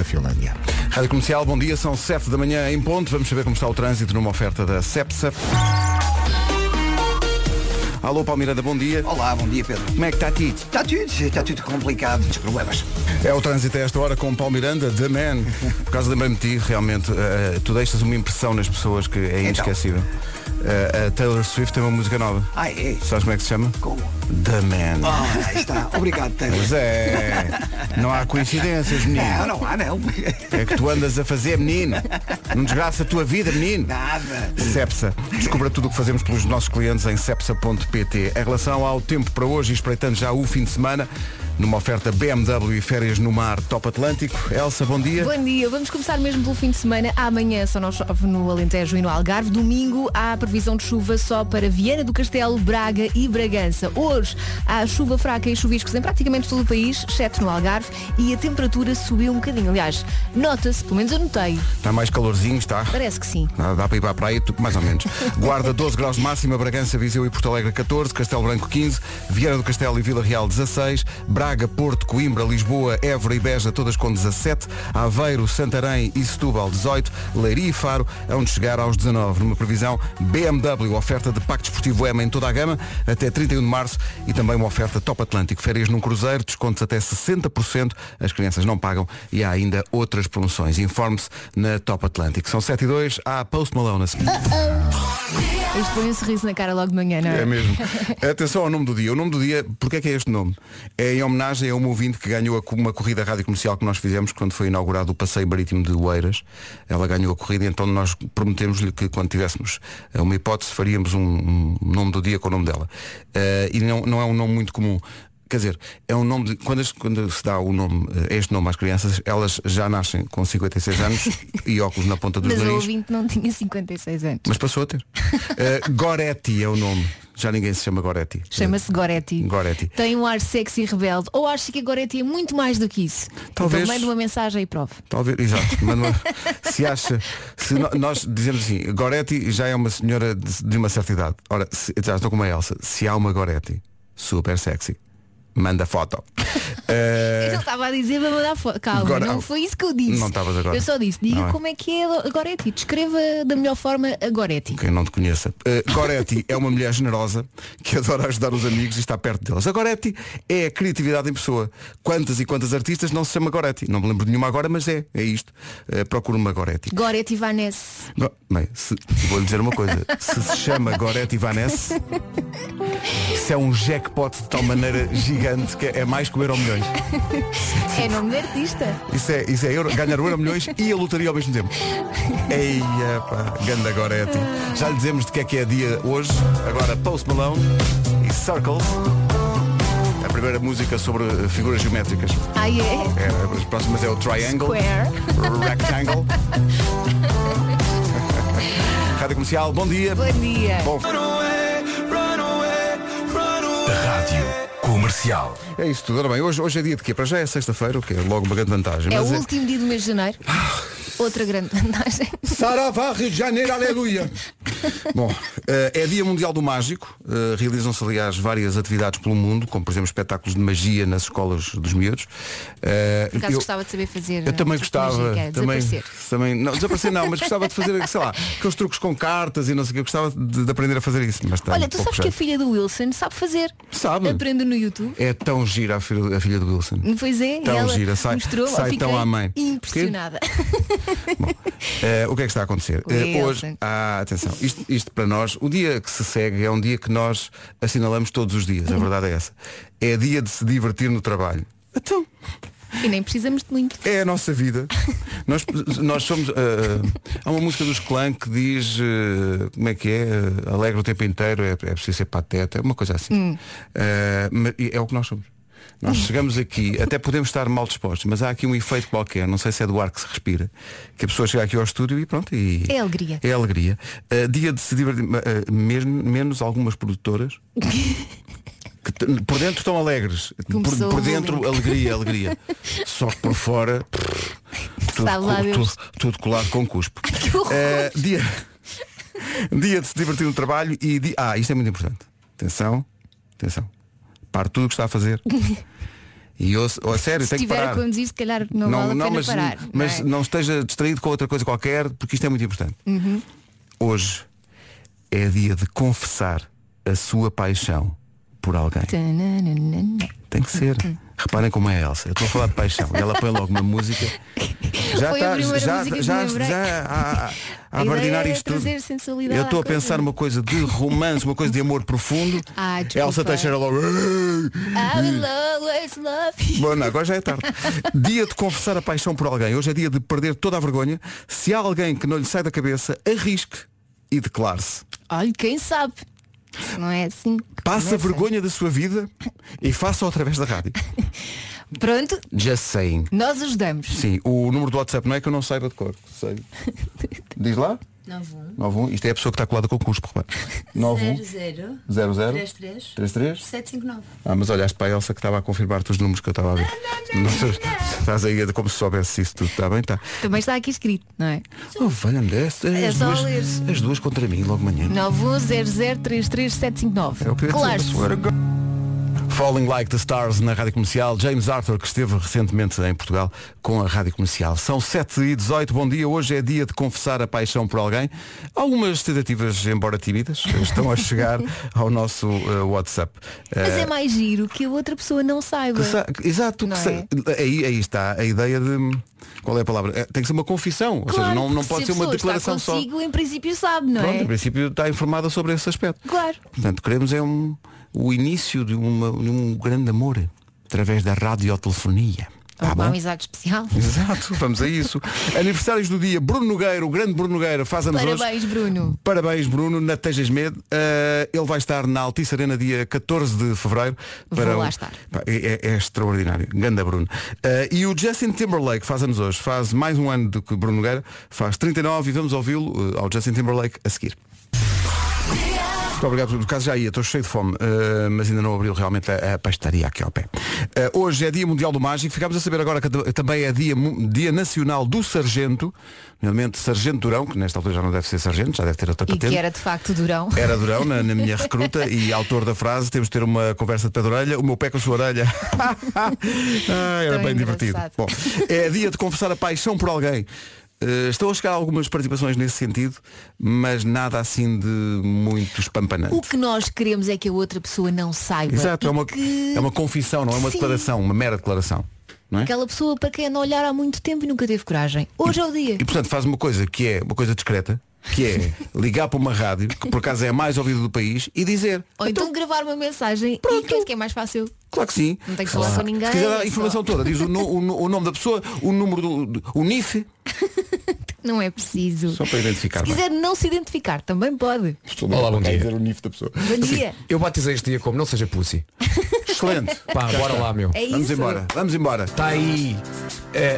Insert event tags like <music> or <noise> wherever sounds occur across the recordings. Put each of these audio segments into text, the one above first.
a Finlândia. Rádio Comercial, bom dia, são 7 da manhã em ponto. Vamos saber como está o trânsito numa oferta da Cepsa. Alô, Palmeiranda, bom dia. Olá, bom dia Pedro. Como é que está aqui? Está tudo, está tudo complicado, muitos problemas. É o trânsito a esta hora com Paulo Miranda, The Man. Por causa lembrei-me de ti, realmente, eh, tu deixas uma impressão nas pessoas que é inesquecível. Eh, a Taylor Swift tem uma música nova. Ah, é? Sabes como é que se chama? Como? The Man. Ah, aí está. Obrigado, Taylor. Pois é, não há coincidências, menino. Não, não há, não. É que tu andas a fazer, menino. Não desgraça a tua vida, menino. Nada. Cepsa. Descubra tudo o que fazemos pelos nossos clientes em cepsa.pt. Em relação ao tempo para hoje e espreitando já o fim de semana, numa oferta BMW e férias no mar Top Atlântico. Elsa, bom dia. Bom dia, vamos começar mesmo pelo fim de semana. Amanhã só não chove no Alentejo e no Algarve. Domingo há previsão de chuva só para Viana do Castelo, Braga e Bragança. Hoje há chuva fraca e chuviscos em praticamente todo o país, exceto no Algarve, e a temperatura subiu um bocadinho. Aliás, nota-se, pelo menos eu notei. Está mais calorzinho, está? Parece que sim. Dá, dá para ir para a praia, mais ou menos. <laughs> Guarda 12 graus de máxima, Bragança, Viseu e Porto Alegre 14, Castelo Branco 15, Vieira do Castelo e Vila Real 16, Braga, Porto, Coimbra, Lisboa, Évora e Beja todas com 17, Aveiro, Santarém e Setúbal 18, Leiria e Faro onde chegar aos 19, numa previsão BMW, oferta de Pacto Esportivo EMA em toda a gama, até 31 de março e também uma oferta Top Atlântico, férias num cruzeiro, descontos até 60%, as crianças não pagam e há ainda outras promoções. Informe-se na Top Atlântico. São 7 e 2, há Post Malone a seguir. Isto põe um sorriso na cara logo de manhã, não é? É mesmo. Atenção ao nome do dia. O nome do dia, porquê é que é este nome? É em homenagem a uma ouvinte que ganhou uma corrida rádio comercial que nós fizemos quando foi inaugurado o Passeio Marítimo de Oeiras. Ela ganhou a corrida então nós prometemos-lhe que quando tivéssemos eh, uma hipótese faríamos um, um nome do dia com o nome dela. Eh, e não, não é um nome muito comum. Quer dizer, é um nome de. Quando, quando se dá o nome, eh, este nome às crianças, elas já nascem com 56 anos <laughs> e óculos na ponta dos Mas o nariz. ouvinte não tinha 56 anos. Mas passou a ter. Eh, Goretti é o nome. Já ninguém se chama Goretti. Chama-se Goretti. Goretti. Tem um ar sexy e rebelde. Ou acho que a Goretti é muito mais do que isso. Talvez- Então manda uma mensagem e prove. Talvez, exato. <laughs> Se acha, se no- nós dizemos assim, Goretti já é uma senhora de, de uma certa idade. Ora, se, já estou como a Elsa, se há uma Goretti super sexy, manda foto. <laughs> Eh, Ele estava a dizer para mandar foto. Calma, Agora- não foi isso que eu disse. Não estavas agora. Eu só disse, diga Não é? como é que é a Goretti. Descreva da melhor forma a Goretti. quem não te conheça. Eh, Goretti é uma mulher generosa que adora ajudar os amigos e está perto deles. A Goretti é a criatividade em pessoa. Quantas e quantas artistas não se chama Goretti? Não me lembro de nenhuma agora, mas é, é isto. Eh, procura uma Goretti. Goretti Vanessa. Go- Bem, se- vou-lhe dizer uma coisa. Se se chama Goretti Vanessa, <laughs> isso é um jackpot de tal maneira gigante que é mais que o Euro Milhões. É nome de artista. Isso é, isso é euro, ganhar o Euro Milhões e a lotaria ao mesmo tempo. Eia, pá, ganda Goretti. Já lhe dizemos de que é que é dia hoje. Agora Post Malone e Circles. A primeira música sobre figuras geométricas. Ah, é? É, as próximas é o Triangle. Square. Rectangle. <laughs> Rádio Comercial, bom dia. Bom dia. Bom, Comercial. é isso tudo. Ora bem, hoje, hoje é dia de quê? Para já é sexta-feira, o que é logo uma grande vantagem. É o Mas último dia do mês de janeiro. Outra grande vantagem. Saravá, Rio de Janeiro, aleluia! Bom, eh, é Dia Mundial do Mágico. Eh, Realizam-se, aliás, várias atividades pelo mundo, como por exemplo espetáculos de magia nas escolas dos miúdos. Eh, Por acaso eu- gostava de saber fazer. Eu também gostava. magia, Também, desaparecer. também, não, desaparecer não, mas gostava de fazer, sei lá, aqueles truques com cartas e não sei o que. Eu gostava de, de aprender a fazer isso. Mas Olha, tu pouco sabes que a filha do Wilson sabe fazer. Sabe? Aprende no YouTube. É tão gira a filha, a filha do Wilson. Pois é, Tão ela gira, sai- mostrou, sai tão à mãe. impressionada. <laughs> Eh, o que é que está a acontecer? Eh, hoje, ah, atenção, isto, isto para nós, o dia que se segue é um dia que nós assinalamos todos os dias, a <laughs> verdade é essa. É dia de se divertir no trabalho. Então, E nem precisamos de muito. é a nossa vida. nós, nós somos. eh, há uma música dos clã que diz eh, como é que é? eh, Alegre o tempo inteiro, é, é preciso ser pateta, é uma coisa assim. Eh, mas é o que nós somos. Nós chegamos aqui, até podemos estar mal dispostos, mas há aqui um efeito qualquer, não sei se é do ar que se respira, que a pessoa chega aqui ao estúdio e pronto. E É alegria. É alegria. Eh, dia de se divertir, eh, mesmo, menos algumas produtoras. <laughs> que por dentro estão alegres. Por, Começou por dentro, alegria, alegria. <laughs> Só que por fora. Tudo, tudo, tudo colado com cuspo. <laughs> Eh, dia, dia de se divertir no trabalho e di- ah, isto é muito importante. Atenção, atenção. Pare tudo o que está a fazer <laughs> E eu, ou a sério, Se tem que estiver a parar. conduzir, se calhar não, vale a pena mas, parar. não mas é? não esteja distraído com outra coisa qualquer, porque isto é muito importante. Uhum. Hoje é dia de confessar a sua paixão por alguém. Tem que ser. Reparem como é a Elsa. Eu estou a falar de paixão. E ela põe logo uma música. <laughs> Já Foi está, já, já, lembrei. já a, a, bardinar é isto tudo. Eu estou a pensar numa coisa de romance, uma coisa de amor profundo. Ah. Elsa Teixeira logo. Bom, não, agora já é tarde. Dia de confessar a paixão por alguém. Hoje é dia de perder toda a vergonha. Se há alguém que não lhe sai da cabeça, arrisque e declare-se. Olha, quem sabe? Não é assim. que Passe a começa. vergonha da sua vida e faça-o através da rádio. <laughs> Pronto, Just saying. nós ajudamos. Sim, o número do WhatsApp não é que eu não saiba de cor. Sei. <laughs> Diz lá? 91 91. Isto é a pessoa que está colada com o cuspo, repara. 91 00 00 33 33 759. Ah, mas olhaste para a Elsa que estava a confirmar-te os números que eu estava a ver. Não sei, estás aí a- como se soubesse isso tudo, está bem? Está. Também está aqui escrito, não é? Oh, valha-me. É As, só duas, ler. as duas contra mim, logo de manhã. 910033759. É o que eu Claro. Falling Like the Stars na Rádio Comercial. James Arthur, que esteve recentemente em Portugal com a Rádio Comercial. São 7 e 18 bom dia. Hoje é dia de confessar a paixão por alguém. Algumas tentativas, embora tímidas, <laughs> estão a chegar ao nosso eh, WhatsApp. Mas Eh, é mais giro que a outra pessoa não saiba. sa- Exato, Não é? aí, aí está a ideia de. Qual é a palavra? Eh, Tem que ser uma confissão. ou seja, não, não pode se ser uma declaração está só. consigo, em princípio sabe, não Pronto, é? em princípio está informada sobre esse aspecto. Claro. Portanto, queremos é um, o início de, uma- de um grande amor através da radiotelefonia. Tá uma amizade especial. <laughs> Exato, vamos a isso. Aniversários do dia, Bruno Nogueira, o grande Bruno Nogueira, faz anos hoje. Parabéns, Bruno. Parabéns, Bruno, na Tejas Med. Uh, ele vai estar na Altice Arena dia 14 de Fevereiro. Vou para lá o- estar. Pá, é, é extraordinário. Ganda Bruno. Uh, e o Justin Timberlake faz anos hoje. Faz mais um ano do que Bruno Nogueira. Faz 39 e vamos ouvi-lo uh, ao Justin Timberlake a seguir. Muito obrigado, por caso já ia, estou cheio de fome, uh, mas ainda não abriu realmente a, a pastaria aqui ao pé. Uh, hoje é Dia Mundial do Mágico, ficámos a saber agora que também é Dia, dia Nacional do Sargento, realmente Sargento Durão, que nesta altura já não deve ser sargento, já deve ter outra E patente. que era de facto durão. Era Durão na, na minha <laughs> recruta e autor da frase, temos de ter uma conversa de pé de orelha, o meu pé com a sua orelha. <laughs> <laughs> ah, era Tão bem divertido. engraçado. Bom, é dia de confessar a paixão por alguém. Eh, estão a chegar algumas participações nesse sentido, mas nada assim de muito espampanante. O que nós queremos é que a outra pessoa não saiba. Exato, E é uma, que é uma confissão, não é uma Sim. declaração, uma mera declaração. Não é? Aquela pessoa para quem a olhar há muito tempo e nunca teve coragem. Hoje é o dia. E portanto faz uma coisa que é uma coisa discreta, que é <laughs> ligar para uma rádio, que por acaso é a mais ouvida do país, e dizer. Ou então gravar uma mensagem e penso que é mais fácil. Claro que sim. Não tem que falar com ninguém. Se quiser a é informação só- toda, diz o, o o nome da pessoa, o número do, do o NIF, <laughs> Não é preciso. só para identificar. Se bem. quiser não se identificar, também pode. Estou Olá, bom a dia. dizer o NIF da pessoa. Bom dia. Eu batizei este dia como não seja pussy. <laughs> Excelente. Pá, bora lá, meu. É Vamos isso. embora. Vamos embora. Está aí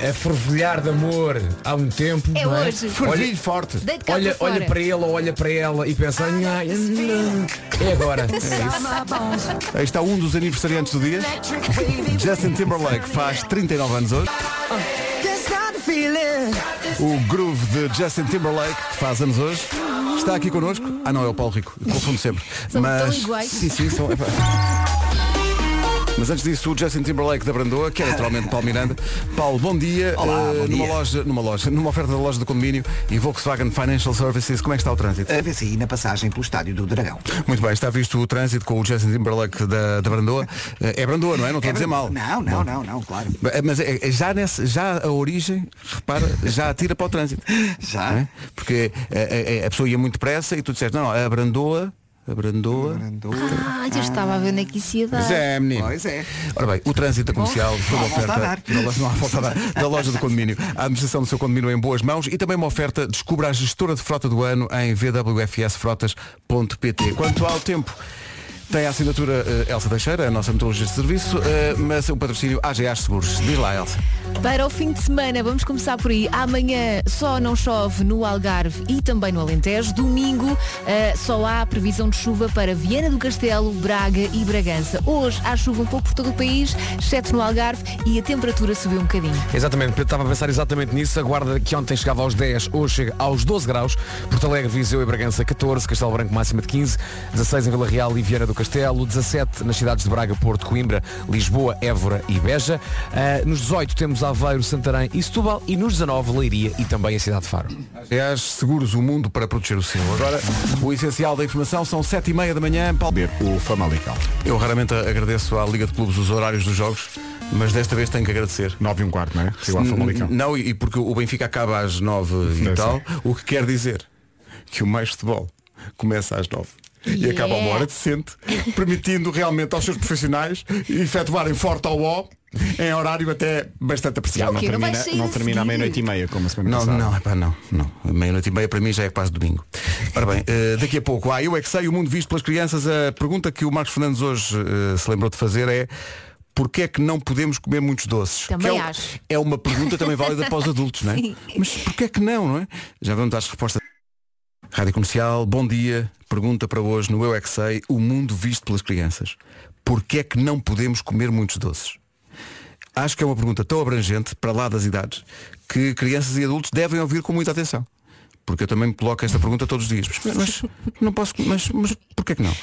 a, a fervilhar de amor há um tempo. É não é? hoje. Fervilho forte. Deite cá Olha, para fora. olha para ele ou olha para ela e pensa, "Ai, ai, não, é agora. <laughs> Aí está um dos aniversariantes do dia. Justin Timberlake faz 39 anos hoje. O groove de Justin Timberlake faz anos hoje. Está aqui connosco. Ah não, é o Paulo Rico. Confundo sempre. São Mas... tão iguais. Sim, sim, são. <laughs> Mas antes disso, o Justin Timberlake da Brandoa, que é naturalmente Paulo Miranda. Paulo, bom dia. Olá, Eh, bom numa dia. loja, numa loja, numa oferta da loja do condomínio e Volkswagen Financial Services, como é que está o trânsito? A VCI na passagem pelo estádio do Dragão. Muito bem, está visto o trânsito com o Justin Timberlake da, da Brandoa. Eh, É Brandoa, não é? Não estou a dizer mal. Não, não, não, não, claro. Mas é- é já, nesse, já a origem, repara, já atira para o trânsito. <laughs> Já. É? Porque a, a- a pessoa ia muito depressa e tu disseste, não, não, a Brandoa, a Brandoa. Ah, já estava a ver é que isso ia dar. Pois é, menino. Pois é. Ora bem, o trânsito comercial foi uma oferta da loja, não há volta a dar, da loja do condomínio. A administração do seu condomínio em boas mãos e também uma oferta descubra a gestora de frota do ano em vwfsfrotas.pt. Quanto ao tempo. Tem a assinatura eh, Elsa Teixeira, a nossa meteorologista de serviço, eh, mas o patrocínio AGA Seguros. Diz lá, Elsa. Para o fim de semana, vamos começar por aí. Amanhã só não chove no Algarve e também no Alentejo. Domingo eh, só há previsão de chuva para Viana do Castelo, Braga e Bragança. Hoje há chuva um pouco por todo o país, exceto no Algarve, e a temperatura subiu um bocadinho. Exatamente, eu estava a pensar exatamente nisso. A guarda que ontem chegava aos 10, hoje chega aos 12 graus. Porto Alegre, Viseu e Bragança 14, Castelo Branco máxima de 15, 16 em Vila Real e Viana do Castelo, 17 nas cidades de Braga, Porto, Coimbra, Lisboa, Évora e Beja. Ah, nos 18 temos Aveiro, Santarém e Setúbal e nos 19 Leiria e também a cidade de Faro. Aliás, seguros o mundo para proteger o seu. Agora, o essencial da informação são sete e meia da manhã. Paulo... O Famalicão. Eu raramente agradeço à Liga de Clubes os horários dos jogos, mas desta vez tenho que agradecer. 9 e um quarto, não é? Igual Famalicão. Não, e porque o Benfica acaba às nove e Deve tal, o que quer dizer que o mais futebol começa às nove. E Yeah. acaba a uma hora decente, <laughs> permitindo realmente aos seus profissionais efetuarem forte ao ó em horário até bastante apreciado. Não termina, não a termina à meia-noite e meia, como a semana Não, passada. não, epá, não, não. Meia-noite e meia para mim já é quase domingo. Ora bem, eh, daqui a pouco, ah, eu é que sei, o mundo visto pelas crianças. A pergunta que o Marcos Fernandes hoje eh, se lembrou de fazer é Porquê é que não podemos comer muitos doces? Também que é, acho. é uma pergunta também válida para os adultos, não é? <laughs> Sim. Mas porquê é que não, não é? Já vamos às respostas. Rádio Comercial, bom dia. Pergunta para hoje no Eu é sei, o mundo visto pelas crianças. Porquê é que não podemos comer muitos doces? Acho que é uma pergunta tão abrangente, para lá das idades, que crianças e adultos devem ouvir com muita atenção. Porque eu também me coloco esta pergunta todos os dias. Mas, mas não posso. Mas, mas porquê que não?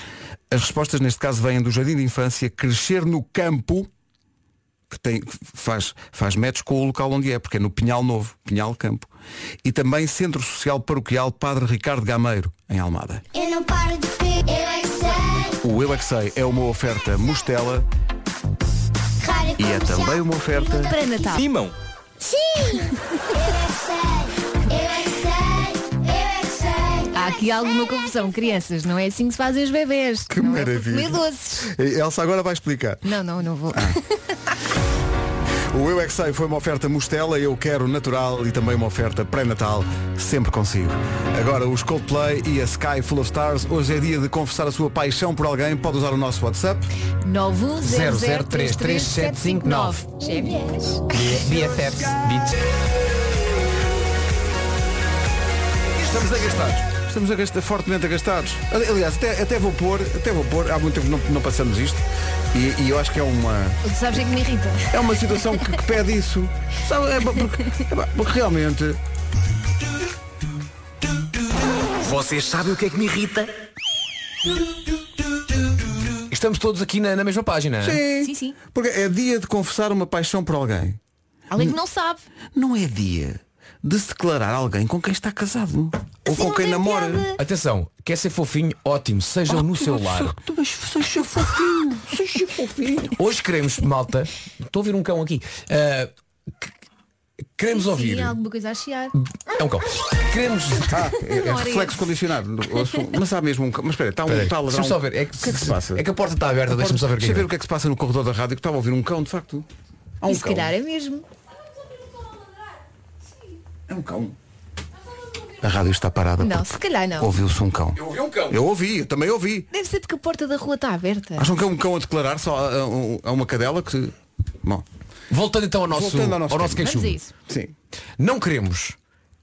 As respostas neste caso vêm do jardim de infância, crescer no campo, que tem, que faz, faz metros com o local onde é, porque é no Pinhal Novo, Pinhal Campo. E também Centro Social Paroquial Padre Ricardo Gameiro, em Almada. Eu não paro de ver, eu é que sei. O Eu é que sei é uma oferta Mostela Rádio e é também uma oferta. Para Natal. Simão! Sim! Eu é que sei, eu é que é aqui alguma confusão, crianças. Não é assim que se fazem os bebés. Que não É maravilha. comer doces. Elsa agora vai explicar. Não, não, não vou. O Eu é que sei foi uma oferta Mostela, eu quero natural e também uma oferta pré-natal, sempre consigo. Agora os Coldplay e a Sky Full of Stars, hoje é dia de confessar a sua paixão por alguém, pode usar o nosso WhatsApp. 910033759. Gêmeas. BFFs. Estamos agastados. Estamos a gastar, fortemente agastados. Ali- Aliás, até, até vou pôr, até vou pôr, há muito tempo que não, não passamos isto e, e eu acho que é uma, Tu sabes o que é que me irrita? é uma situação que, que pede isso. Sabe, é, porque, é, porque realmente Vocês sabem o que é que me irrita? Estamos todos aqui na, na mesma página. sim, Sim, sim. porque é dia de confessar uma paixão por alguém. Alguém que não sabe. Não é dia de se declarar alguém com quem está casado ou com quem namora. Atenção, quer ser fofinho? Ótimo, sejam no seu lar. Mas seja fofinho, <laughs> seja fofinho. Hoje queremos, malta, estou a ouvir um cão aqui. Que- queremos Sim, ouvir. alguma coisa a chiar. É um cão. Queremos. Ah, é, é reflexo condicionado. Mas há mesmo um. ca- Mas espera, está um a ladrar Deixa-me só ver. É que, O que é que se passa? É que a porta está aberta, deixa-me só ver o que Deixa é ver que o que é que se passa no corredor da rádio que estava a ouvir um cão, de facto. Há um e se cão. calhar é mesmo. É um cão. A rádio está parada. Não, se calhar não. Ouviu-se um cão. Eu ouvi um cão. Eu ouvi, eu também ouvi. Deve ser porque a porta da rua está aberta. Acham que é um cão a declarar só a, a- a uma cadela que. Bom, Voltando então ao nosso, Voltando ao nosso tema. queixume. Vamos a isso. sim. Não queremos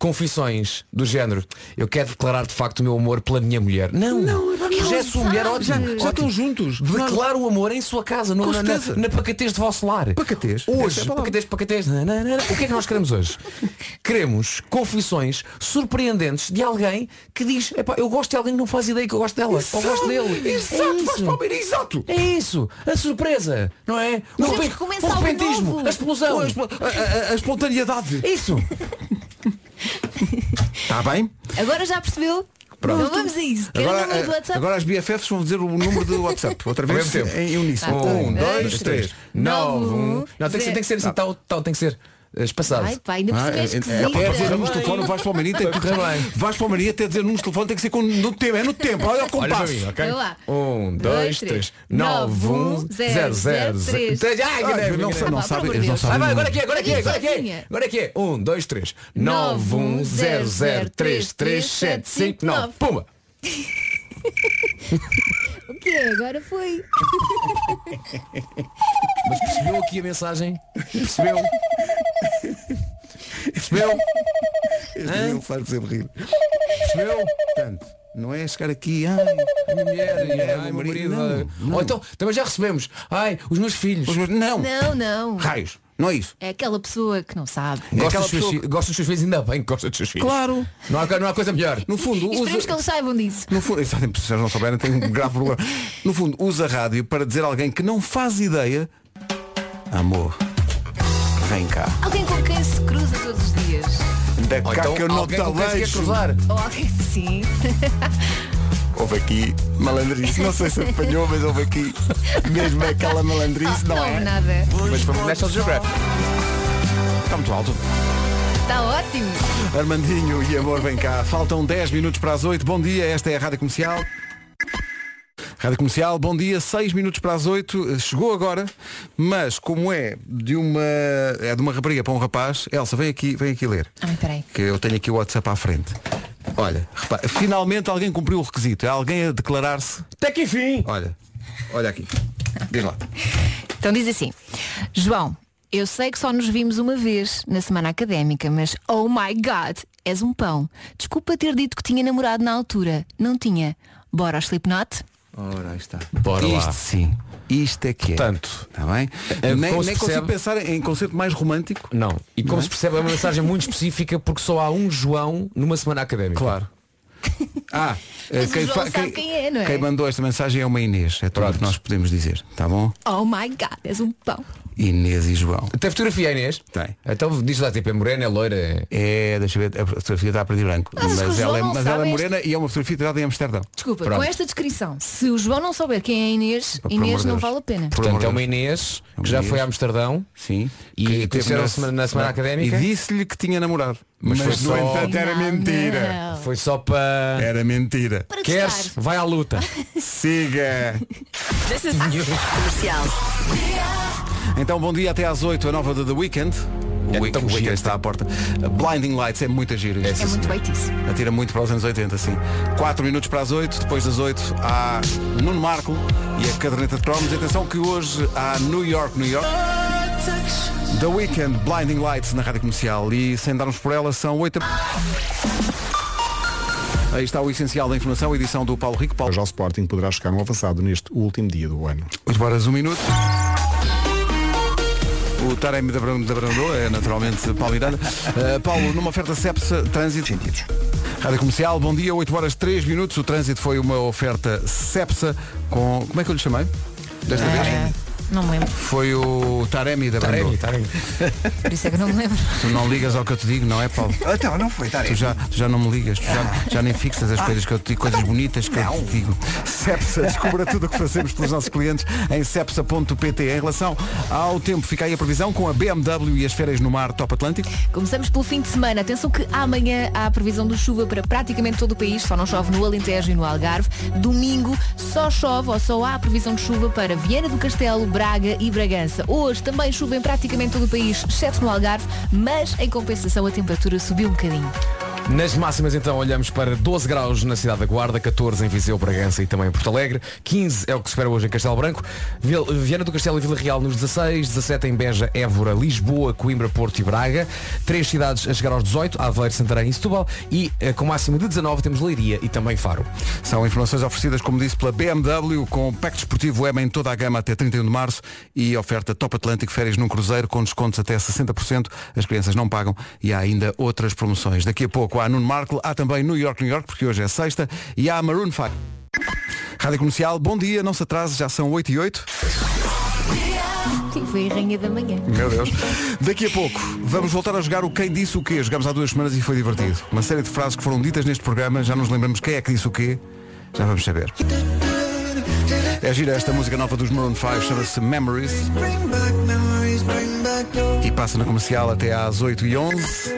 confissões do género eu quero declarar de facto o meu amor pela minha mulher. Não, não já é sua mulher ótimo. Já, já ótimo. estão juntos. Declara o amor em sua casa, no, na, na, na pacatez de vosso lar. Pacatez, é Hoje, palavra. pacatez, pacatez. nananana. O que é que nós queremos hoje? <laughs> queremos confissões surpreendentes de alguém que diz, "Epá, eu gosto de alguém que não faz ideia que eu gosto dela. Ou gosto dele. Exato, É isso. Palmeiras, exato. É isso, a surpresa, não é? O, repen- o repentismo, a explosão. A, a- a- a espontaneidade. Isso. <laughs> Está <laughs> bem? Agora já percebeu? Então vamos a isso. Quer o Agora, número do eh, WhatsApp? agora as BFFs vão dizer o número do WhatsApp. <laughs> Outra vez em uníssono. Tá. Um, dois, três. Nove, Nove, um. Não, tem que ser, tem que ser assim, tal, tal, tem que ser eh, espaçado. Ai, pá, ainda por Ah, cima é é, é, esquisita. para dizer números de telefone, vais para o Mania, tem <laughs> Vai correr. Vais para o Mania até dizer números de telefone, tem que ser com, no tempo, é no tempo, olha o Olha para compasso. mim, ok? Vai lá. Um, dois, três, nove, um, zero, zero, três. Ai, Ah, não, enganei-me. não Ah, eles sabem. Ah, vai, o agora aqui, agora aqui, agora aqui. Agora aqui. Um, dois, três. Nove, um, zero, zero, três, três, sete, cinco, nove. Pumba. <laughs> O que é? Agora foi. Mas percebeu aqui a mensagem? Percebeu? Percebeu? Este faz-me sempre rir. Percebeu? Portanto, não é chegar aqui, ai, A minha mulher, ai, meu meu marido. marido. Não, não. Ou então, também já recebemos. Ai, os meus filhos. os meus- não, Não, não. raios. Não é isso? É aquela pessoa que não sabe. Gosta aquela dos, seus, pessoa fi- gosta dos seus filhos, ainda bem que gosta dos seus filhos. Claro. Não há, não há coisa melhor. No fundo, E esperemos usa... que eles saibam disso. No fundo, se eles não souberem, tem um grave problema. No fundo, usa a rádio para dizer a alguém que não faz ideia. Amor, vem cá. Alguém com quem se cruza todos os dias. Da Ou cá então cruzar. Ou alguém sim. <laughs> Houve aqui malandrice. Não sei se apanhou, mas houve aqui mesmo aquela malandrice, não, Não, é? nada. Mas foi no National Geographic. Está muito alto. Está ótimo. Armandinho e amor, vem cá. Faltam 10 minutos para as 8. Bom dia, esta é a Rádio Comercial. Rádio Comercial, bom dia, 6 minutos para as 8. Chegou agora, mas como é de uma é de uma rapariga para um rapaz, Elsa, vem aqui, vem aqui ler. Ai, peraí. Que eu tenho aqui o WhatsApp à frente. Olha, repara, finalmente alguém cumpriu o requisito. É alguém a declarar-se. Até que enfim. Olha, olha aqui. Diz lá. Então diz assim, João, eu sei que só nos vimos uma vez na semana académica, mas oh my god, és um pão. Desculpa ter dito que tinha namorado na altura. Não tinha. Bora ao Slipknot? Ora, aí está. Bora Isto lá. sim. Isto é que é. Portanto, Está bem? é, nem como se nem consigo percebe- pensar em conceito mais romântico. Não. E como Não se percebe, é uma mensagem muito específica porque só há um João numa semana académica. Claro. <laughs> Ah, Mas quem, o João sabe quem é, não é? quem mandou esta mensagem é uma Inês. É tudo o que nós podemos dizer. Tá bom? Oh my god, és um pão. Inês e João. Tem fotografia, Inês? Tem. Então diz lá, tipo, é morena, é loira. é- É, deixa eu ver, a fotografia está a preto e branco. Mas o Mas, ela é, mas ela é morena e é uma fotografia tirada em Amsterdão. Desculpa, Pronto. com esta descrição, se o João não souber quem é a Inês, Inês de não Deus. vale a pena. Portanto, de é uma. Inês É que já foi a Amsterdão. Sim. E Que conheceram-se teve na semana académica? E disse-lhe que tinha namorado. Mas, Mas no foi só- entanto era Não, mentira. não. Foi só para. Era mentira. Para Queres? testar. Vai à luta. <laughs> Siga. This is comercial. Então bom dia até às 8, a nova de The Weekend. O É Week- tão o Weekend gira. está à porta. Blinding Lights é muito giro. isto. É muito beitice. Atira muito para os anos 80, sim. 4 minutos para as 8, depois das 8 há Nuno Marco e a caderneta de cromos. Atenção que hoje há New York, New York. The Weekend, Blinding Lights na Rádio Comercial. E sem darmos por ela, são 8. Aí está o essencial da informação, edição do Paulo Rico. Paulo. Hoje ao Sporting poderá chegar um avançado neste último dia do ano. 8 horas, 1 minuto. O Taremi da da Brandão é naturalmente Paulo Miranda. Uh, <laughs> Paulo, numa oferta Cepsa, trânsito. Sentidos. Rádio Comercial, bom dia, 8 horas 3 minutos. O trânsito foi uma oferta Cepsa com. Como é que eu lhe chamei? Desta vez? Não me lembro. Foi o Taremi da Taremi. Taremi. Por isso é que eu não me lembro. Tu não ligas ao que eu te digo, não é, Paulo? Então, não foi, Tu Tarek. já, tu já não me ligas, tu já, já nem fixas as coisas que eu te digo, coisas bonitas que eu te digo. Cepsa, descubra tudo o que fazemos pelos nossos clientes em cepsa.pt. Em relação ao tempo, fica aí a previsão com a BMW e as férias no mar Top Atlântico. Começamos pelo fim de semana. Atenção que amanhã há a previsão de chuva para praticamente todo o país, só não chove no Alentejo e no Algarve. Domingo só chove ou só há a previsão de chuva para Viana do Castelo, Braga e Bragança. Hoje também chuva em praticamente todo o país, exceto no Algarve, mas em compensação a temperatura subiu um bocadinho. Nas máximas então olhamos para 12 graus na cidade da Guarda, 14 em Viseu, Bragança e também em Porto Alegre, 15 é o que se espera hoje em Castelo Branco, Viana do Castelo e Vila Real nos 16, 17 em Beja, Évora, Lisboa, Coimbra, Porto e Braga, três cidades a chegar aos 18, Aveiro, Santarém e Setúbal e eh, com máximo de 19 temos Leiria e também Faro. São informações oferecidas, como disse, pela BMW, com o pack desportivo M em toda a gama até 31 de março e oferta Top Atlântico Férias num cruzeiro com descontos até 60%. As crianças não pagam e há ainda outras promoções. Daqui a pouco há Nuno Marco, há também New York, New York, porque hoje é sexta, e há Maroon 5. Rádio Comercial, bom dia, não se atrase, já são 8 e 8. Sim, foi a rainha da manhã. Meu Deus. Daqui a pouco vamos voltar a jogar o Quem Disse o Quê. Jogámos há duas semanas e foi divertido. Uma série de frases que foram ditas neste programa, já nos lembramos quem é que disse o quê. Já vamos saber. É gira esta música nova dos Maroon 5, chama-se Memories. Passa na comercial até às 8 e 11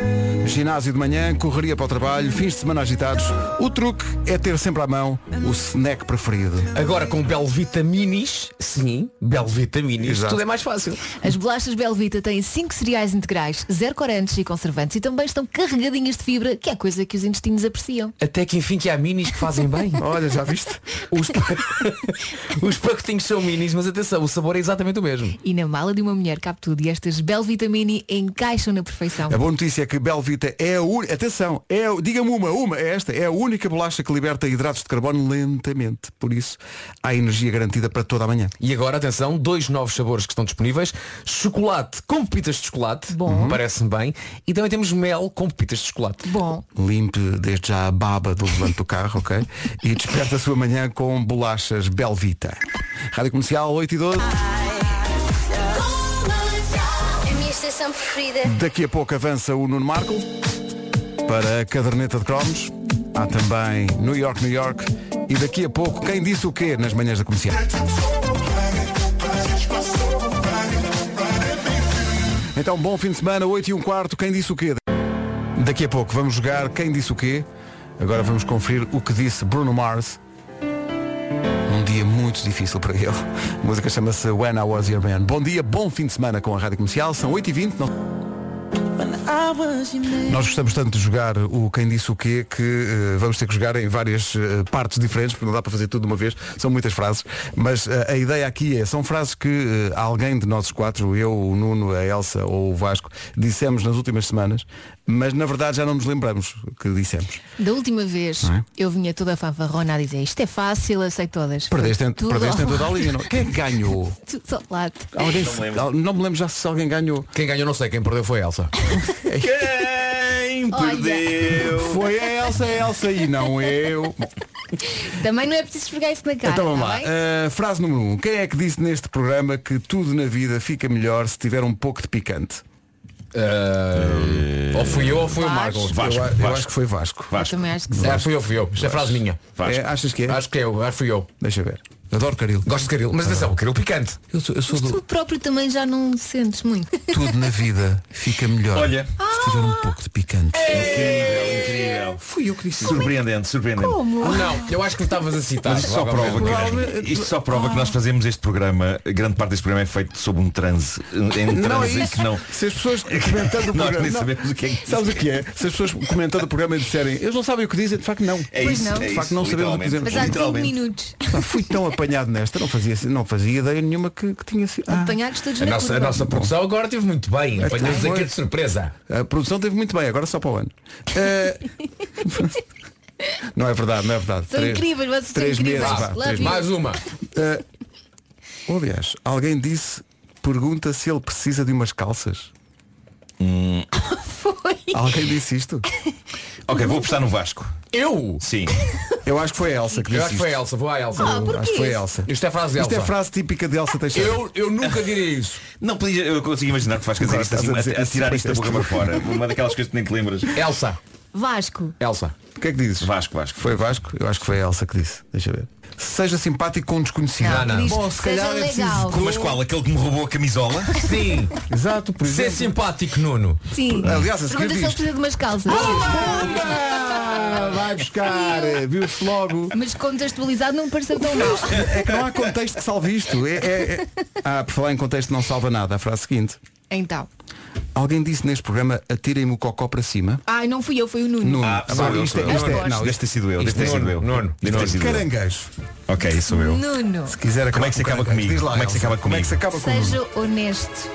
Ginásio de manhã, correria para o trabalho, fins de semana agitados. O truque é ter sempre à mão o snack preferido. Agora com Belvitaminis, sim, Belvitaminis, Exato. tudo é mais fácil. As bolachas Belvita têm 5 cereais integrais, zero corantes e conservantes e também estão carregadinhas de fibra, que é coisa que os intestinos apreciam. Até que enfim que há minis que fazem bem. <laughs> Olha, já viste? Os, pa- <laughs> Os pacotinhos são minis, mas atenção, o sabor é exatamente o mesmo. E na mala de uma mulher cabe tudo e esta Estas Belvitamini encaixam na perfeição. A boa notícia é que Belvita é a única, atenção, é, a- diga-me uma, uma, é esta, é a única bolacha que liberta hidratos de carbono lentamente. Por isso, há energia garantida para toda a manhã. E agora, atenção, dois novos sabores que estão disponíveis. Chocolate com pepitas de chocolate. Bom. Parece-me bem. E também temos mel com pepitas de chocolate. Bom, Limpe desde já a baba do volante do carro, ok? E desperta a sua manhã com bolachas Belvita. Rádio Comercial 8 e 12. A estação preferida. Daqui a pouco avança o Nuno Marco para a caderneta de cromos. Há também New York, New York. E daqui a pouco, quem disse o quê nas manhãs da comercial? Então, bom fim de semana, 8 e um quarto. Quem disse o quê? Daqui a pouco vamos jogar Quem disse o quê? Agora vamos conferir o que disse Bruno Mars. Dia muito difícil para ele. A música chama-se When I Was Your Man. Bom dia, bom fim de semana com a Rádio Comercial. São 8h20. Não... Nós gostamos tanto de jogar o Quem Disse o Quê que eh, vamos ter que jogar em várias eh, partes diferentes, porque não dá para fazer tudo de uma vez, são muitas frases, mas eh, a ideia aqui é, são frases que alguém de nós quatro, eu, o Nuno, a Elsa ou o Vasco, dissemos nas últimas semanas, mas na verdade já não nos lembramos o que dissemos. da última vez é? eu vinha toda fanfarrona a dizer isto é fácil, eu sei todas. Perdeste, em, Tudo perdeste em toda a linha. Não? Quem é que ganhou? <laughs> Tudo ao lado. Alguém, não, não me lembro já se alguém ganhou. Quem ganhou não sei, quem perdeu foi a Elsa. <laughs> Quem Olha. perdeu? Foi a Elsa, a Elsa e não eu. Também não é preciso esfregar isso na cara. Então vamos tá lá. Uh, frase número 1. Um. Quem é que disse neste programa que tudo na vida fica melhor se tiver um pouco de picante? Uh, ou fui eu ou foi o. Marco. Vasco, eu, eu Vasco. acho que foi Vasco. Eu Vasco. também acho que sim. É, fui eu, fui eu. Isto é frase minha. Vasco. É, achas que é? Acho que é eu, acho que fui eu. Deixa ver. Adoro caril. Gosto de caril. Mas atenção, caril picante. Eu sou, eu sou Tu do próprio também já não sentes muito. tudo na vida fica melhor. Olha. Se tiver um pouco de picante. Incrível, incrível. Fui eu que disse. Surpreendente, surpreendente. Não, eu acho que estavas a citar. Mas isto só prova, que, isto só prova que nós fazemos este programa, grande parte deste programa é feito sob um transe. Em Não é transe isso. que não. Se as pessoas <laughs> comentando o Nós programa. nem não. o que é que Sabes o que é? Se as pessoas comentando o programa e disserem, eles não sabem o que dizem, de facto não. É Pois isso, não. é De facto, não sabemos o que dizemos. Mas há 5 Literalmente. minutos. Pá, fui tão apanhado nesta, não fazia, não fazia ideia nenhuma que, que tinha sido. Ah, Apanhados todos A nossa, a nossa produção agora esteve muito bem. Apanhamos aqui de surpresa. A produção teve muito bem, agora só para o ano. Eh, <laughs> não é verdade, não é verdade. São incríveis, vocês são três incríveis. meses, vá, Love três. Mais uma. Oh, aliás, alguém disse, pergunta se ele precisa de umas calças. <laughs> Foi. Alguém disse isto? <laughs> Ok, vou apostar no Vasco. Eu? Sim. <laughs> Eu acho que foi a Elsa que Eu disse acho que foi a isto. Elsa. Vou à Elsa. Ah, por- Acho que foi a Elsa. Isto é frase Isto Elsa. é frase típica de Elsa Teixeira. Eu, eu nunca diria isso. <laughs> Não podia, eu consigo imaginar que vais fazer Agora isto estás assim, a dizer a, a isso, tirar isto da boca para fora. Uma daquelas coisas que nem te lembras. Elsa. Vasco. Elsa. O que é que dizes? Vasco, Vasco. Foi Vasco? Eu acho que foi a Elsa que disse. Deixa ver. Seja simpático com um desconhecido. Não, não. Bom, se seja calhar é preciso- legal. Mas qual? Aquele que me roubou a camisola? <laughs> Sim. Exato, por Ser exemplo. simpático, Nuno. Sim. Aliás, a seguir Pergunta se ele precisa de umas calças. Ah, vai buscar, viu-se logo. Mas contextualizado não me pareceu tão mal. É que não há contexto que salve isto. É, é- é- Ah, por falar em contexto não salva nada. A frase seguinte. Então. Alguém disse neste programa atirem-me o cocó para cima. Ai, não fui eu, foi o Nuno. Nuno. Ah, sou vá, eu, isto é- sou eu. isto é- não, Deve ter sido eu, deve ter sido eu. Nuno, Deve ter sido. Caranguejo. Ok, isso sou eu. Nuno. Se quiser Como é que se acaba comigo? Diz lá, Como é que se Elsa. acaba Como é que se acaba comigo? Seja honesto.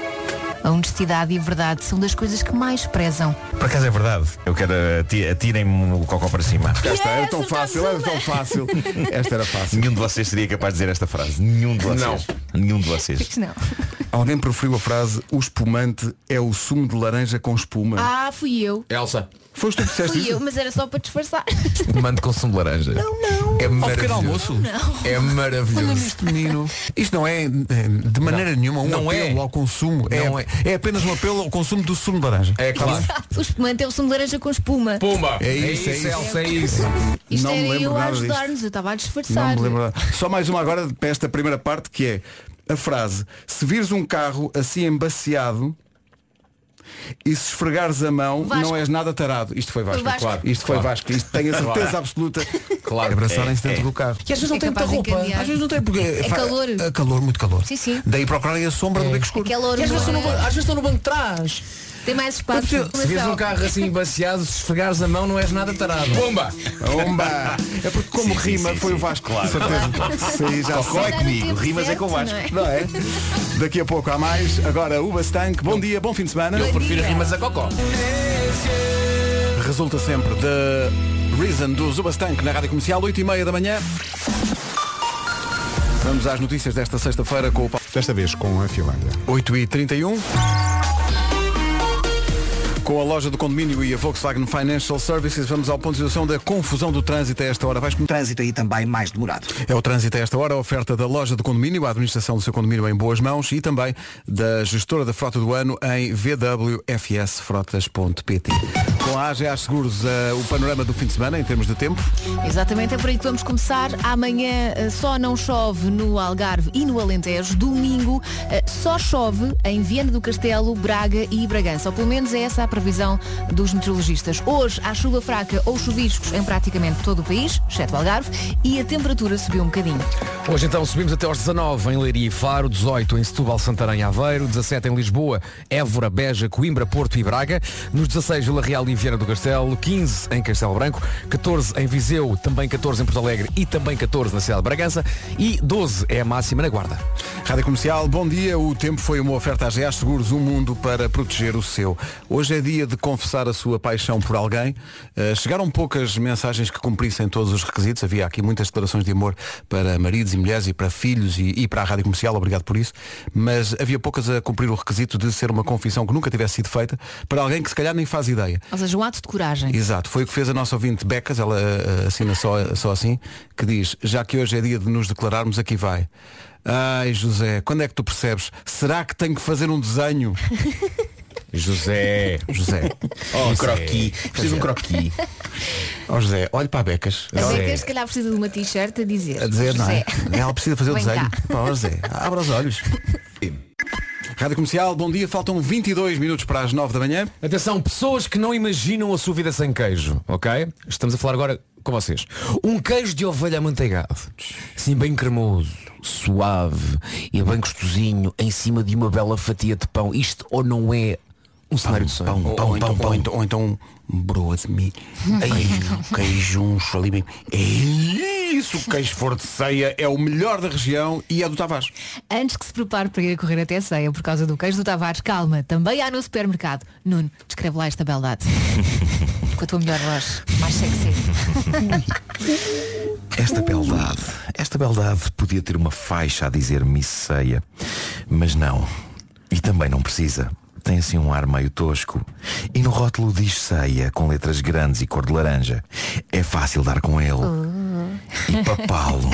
A honestidade e a verdade são das coisas que mais prezam. Por acaso é verdade. Eu quero ati- atirem-me o cocó para cima. Já está, era tão Yes, fácil, era tão fácil. <laughs> Esta era fácil. Nenhum de vocês seria capaz de dizer esta frase. Nenhum de vocês. Nenhum de vocês. Não. <laughs> Alguém proferiu a frase o espumante é o sumo de laranja com espuma. Ah, fui eu. Elsa. Foste tu que disseste Fui isso? eu, mas era só para disfarçar. Mando com sumo de laranja. Não, não. É Ao maravilhoso. pequeno almoço? É maravilhoso. Este menino. Isto não é eh, de maneira nenhuma um Não apelo é. ao consumo. Não é, é. é apenas um apelo ao consumo do sumo de laranja. É claro. <laughs> o espumante é o sumo de laranja com espuma. Pumba. É isso, é isso. Elsa, é isso. Isto Não me lembro eu a ajudar-nos, eu estava a Não disfarçar. me lembro. nada. Só mais uma agora para esta primeira parte que é a frase se vires um carro assim embaciado e se esfregares a mão Vasco. não és nada tarado. Isto foi Vasco. Vasco. Claro. Isto foi Claro. Vasco. Isto tenho a certeza absoluta. <laughs> Claro. Abraçarem-se dentro É, é. do carro. E às vezes não É tem muita roupa. Às vezes não tem porque É calor. é calor, muito calor. Sim, sim. Daí procurarem a sombra do beco escuro. E às vezes, ban- às vezes estão no banco de trás. Tem mais espaço. Se vês um carro assim baseado, se esfregares a mão não és nada tarado. Bomba! Bomba! É porque como Sim, sim, rima sim, foi sim. o Vasco. Claro. Certeza. Sim, já Cocó é comigo, rimas é com o certo, Vasco. não Não é? Daqui a pouco há mais. Agora Uba Stank. Bom dia, bom fim de semana. Eu prefiro rimas a cocó. Resulta sempre da Reason do Zubastank na Rádio Comercial, 8 e meia da manhã. Vamos às notícias desta sexta-feira com o Paulo. Desta vez com a Finlândia. 8 e 31 com a loja do condomínio e a Volkswagen Financial Services, vamos ao ponto de situação da confusão do trânsito a esta hora. Vais Um trânsito aí também mais demorado. É o trânsito a esta hora, a oferta da loja do condomínio, a administração do seu condomínio em boas mãos e também da gestora da frota do ano em vwfsfrotas.pt. Com a AGA Seguros, eh, o panorama do fim de semana em termos de tempo. Exatamente, é por aí que vamos começar. Amanhã eh, só não chove no Algarve e no Alentejo. Domingo eh, só chove em Viana do Castelo, Braga e Bragança. Ou pelo menos é essa a previsão dos meteorologistas. Hoje há chuva fraca ou chuviscos em praticamente todo o país, exceto o Algarve, e a temperatura subiu um bocadinho. Hoje então subimos até aos 19 em Leiria e Faro, 18 em Setúbal, Santarém e Aveiro, 17 em Lisboa, Évora, Beja, Coimbra, Porto e Braga, nos 16 Vila Real e Viana do Castelo, 15 em Castelo Branco, 14 em Viseu, também 14 em Porto Alegre e também 14 na cidade de Bragança e 12 é a máxima na Guarda. Rádio Comercial, bom dia. O tempo foi uma oferta à GA Seguros, um mundo para proteger o seu. Hoje é dia de confessar a sua paixão por alguém. Uh, chegaram poucas mensagens que cumprissem todos os requisitos. Havia aqui muitas declarações de amor para maridos e mulheres e para filhos e, e para a Rádio Comercial, obrigado por isso. Mas havia poucas a cumprir o requisito de ser uma confissão que nunca tivesse sido feita para alguém que se calhar nem faz ideia. Ou seja, um ato de coragem. Exato, foi o que fez a nossa ouvinte Becas, ela uh, assina só, só assim, que diz, já que hoje é dia de nos declararmos, aqui vai. Ai José, quando é que tu percebes? Será que tenho que fazer um desenho? <laughs> José. José. <laughs> um croqui. Preciso de um croqui. Ó José, olhe para a Becas. A Ela- Becas, se calhar, precisa de uma t-shirt a dizer. a dizer, não é? José. Ela precisa fazer o desenho. cá. Pá, José, abra os olhos. <laughs> Rádio Comercial, bom dia, faltam 22 minutos para as 9 da manhã. Atenção, pessoas que não imaginam a sua vida sem queijo, ok? Estamos a falar agora com vocês. Um queijo de ovelha amanteigado, assim bem cremoso, suave e bem gostosinho, em cima de uma bela fatia de pão. Isto ou não é um cenário de sonho? Pão, Ou- pão, ou então, então ou então, ou então um broa de milho. <laughs> Queijo, queijo, um chalim. É isso, o queijo for de ceia é o melhor da região e é do Tavares. Antes que se prepare para ir a correr até a ceia por causa do queijo do Tavares, calma, também há no supermercado. Nuno, descreve lá esta beldade. <laughs> Com a tua melhor voz, mais sexy. Esta beldade, esta beldade podia ter uma faixa a dizer Miss Ceia, mas não. E também não precisa. Tem assim um ar meio tosco. E no rótulo diz ceia, com letras grandes e cor de laranja. É fácil dar com ele. E papá-lo. <laughs>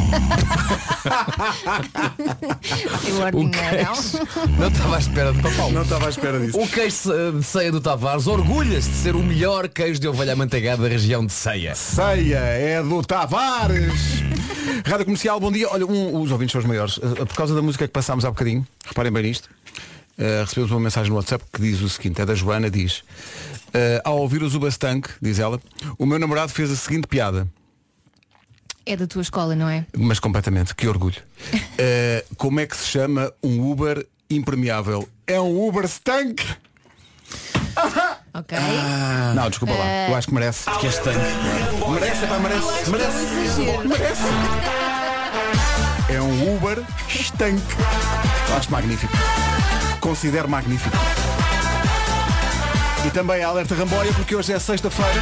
Eu O não? queijo. Não estava à espera de papau. Não estava à espera disso. O queijo eh, de ceia do Tavares orgulha-se de ser o melhor queijo de ovelha amanteigada da região de ceia. Ceia é do Tavares. <laughs> Rádio Comercial, bom dia. Olha, um- os ouvintes são os maiores. Uh, Por causa da música que passámos há bocadinho, reparem bem nisto, uh, recebemos uma mensagem no WhatsApp que diz o seguinte, é da Joana, diz, uh, ao ouvir o Zubastank, diz ela, o meu namorado fez a seguinte piada, É da tua escola, não é? mas completamente, que orgulho. Uh, <laughs> como é que se chama um Uber impermeável? É um Uber Stank? Ok. Não, desculpa lá, eu acho que merece. Que este tanque. Merece, pá, merece, merece. Exagero. É um Uber Stank. Acho magnífico. Considero magnífico. E também a alerta Ramboia porque hoje é sexta-feira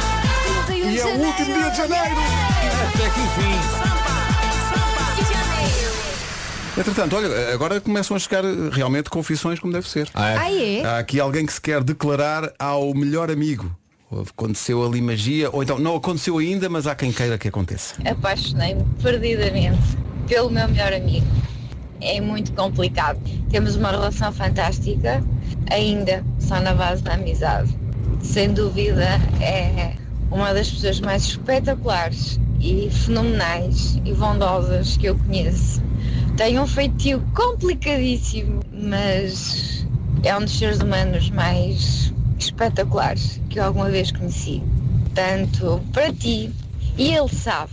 e é o último dia de janeiro. Até que enfim. Entretanto, olha, agora começam a chegar eh, realmente confissões como deve ser. Ah, é? Ah, é? Há aqui alguém que se quer declarar ao melhor amigo. Aconteceu ali magia, ou então não aconteceu ainda, mas há quem queira que aconteça. apaixonei-me perdidamente pelo meu melhor amigo. É muito complicado. Temos uma relação fantástica, ainda só na base da amizade. Sem dúvida é uma das pessoas mais espetaculares e fenomenais e bondosas que eu conheço. Tem um feitio complicadíssimo, mas é um dos seres humanos mais espetaculares que eu alguma vez conheci. Tanto para ti, e ele sabe,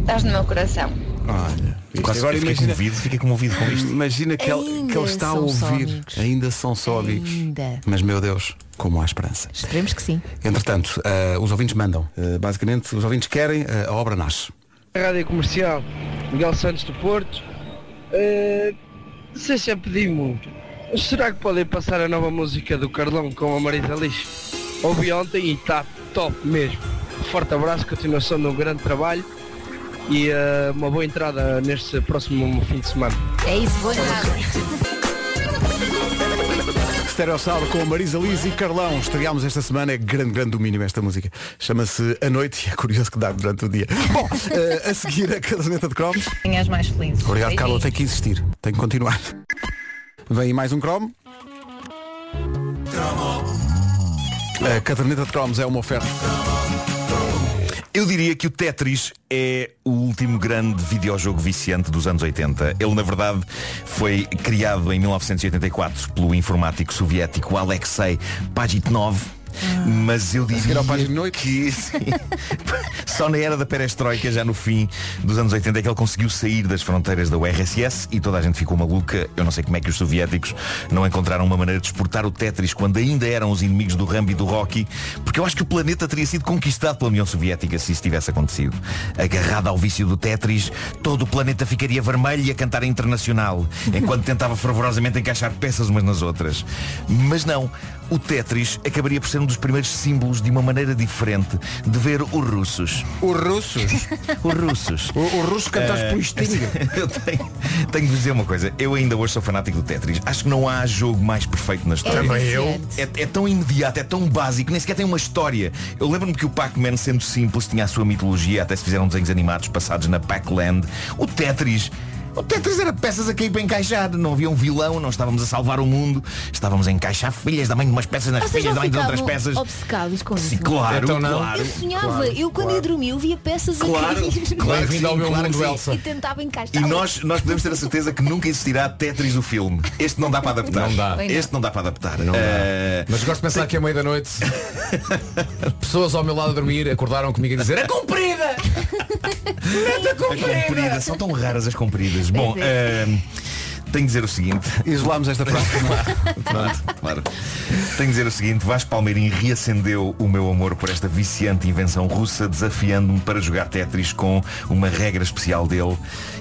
estás no meu coração. Olha. Quase agora fiquei imagina, comovido, fiquei comovido com isto. imagina que ele, que ele está a são ouvir. Ainda são só amigos. Ainda. Mas meu Deus, como há esperança. Esperemos que sim. Entretanto, eh, os ouvintes mandam. Eh, basicamente, os ouvintes querem, eh, a obra nasce. Rádio Comercial, Miguel Santos do Porto. Eh, não sei se é pedir muito. Será que podem passar a nova música do Carlão com a Marisa Lix? Ouvi ontem e está top mesmo. Forte abraço, continuação de um grande trabalho e eh, uma boa entrada neste próximo fim de semana. É isso, boa entrada. Stereossauro com Marisa Liz e Carlão. Estreámos esta semana, é grande, grande domínio esta música. Chama-se A Noite e é curioso que dá durante o dia. Bom, eh, a seguir a caderneta de cromos. As mais felizes. Obrigado, Carla. Tem que insistir. Tem que continuar. Vem mais um cromo. A caderneta de cromos é uma oferta. Eu diria que o Tetris é o último grande videojogo viciante dos anos 80. Ele, na verdade, foi criado em 1984 pelo informático soviético Alexei Pajitnov. Mas eu diria que sim, <laughs> só na era da perestroika, já no fim dos anos 80, é que ele conseguiu sair das fronteiras da URSS e toda a gente ficou maluca. Eu não sei como é que os soviéticos não encontraram uma maneira de exportar o Tetris quando ainda eram os inimigos do Rambo e do Rocky, porque eu acho que o planeta teria sido conquistado pela União Soviética se isso tivesse acontecido. Agarrado ao vício do Tetris, todo o planeta ficaria vermelho e a cantar internacional, enquanto tentava fervorosamente encaixar peças umas nas outras. Mas não. O Tetris acabaria por ser um dos primeiros símbolos de uma maneira diferente de ver os russos. Os russos. <laughs> Os russos. O, o russo cantaste Eh, por Sting. <laughs> Eu tenho, tenho de dizer uma coisa. Eu ainda hoje sou fanático do Tetris. Acho que não há jogo mais perfeito na história. Também eu. É, é tão imediato, é tão básico, nem sequer tem uma história. Eu lembro-me que o Pac-Man, sendo simples, tinha a sua mitologia, até se fizeram desenhos animados passados na Pac-Land. O Tetris. O Tetris era peças a cair para encaixar. Não havia um vilão, não estávamos a salvar o mundo. Estávamos a encaixar filhas da mãe de umas peças nas filhas da mãe de outras peças. obcecados com Sim, isso? claro, Então não. claro. Eu sonhava, claro, eu quando ia dormir eu via peças Claro, a <laughs> cair claro Bem-vindo ao sim, meu claro mundo, sim. Elsa. e tentava encaixar. E nós, nós podemos ter a certeza que nunca existirá Tetris o filme. Este não dá para adaptar. Não dá. Este não dá para adaptar. Não dá. Eh, Mas gosto de pensar que à meia da noite <laughs> pessoas ao meu lado a dormir acordaram comigo a dizer é comprida! <laughs> a comprida. São tão raras as compridas. Bom, é. eh, tenho de dizer o seguinte. Isolámos esta frase. <laughs> Pronto, claro. Tenho de dizer o seguinte, Vasco Palmeirim reacendeu o meu amor por esta viciante invenção russa, desafiando-me para jogar Tetris com uma regra especial dele,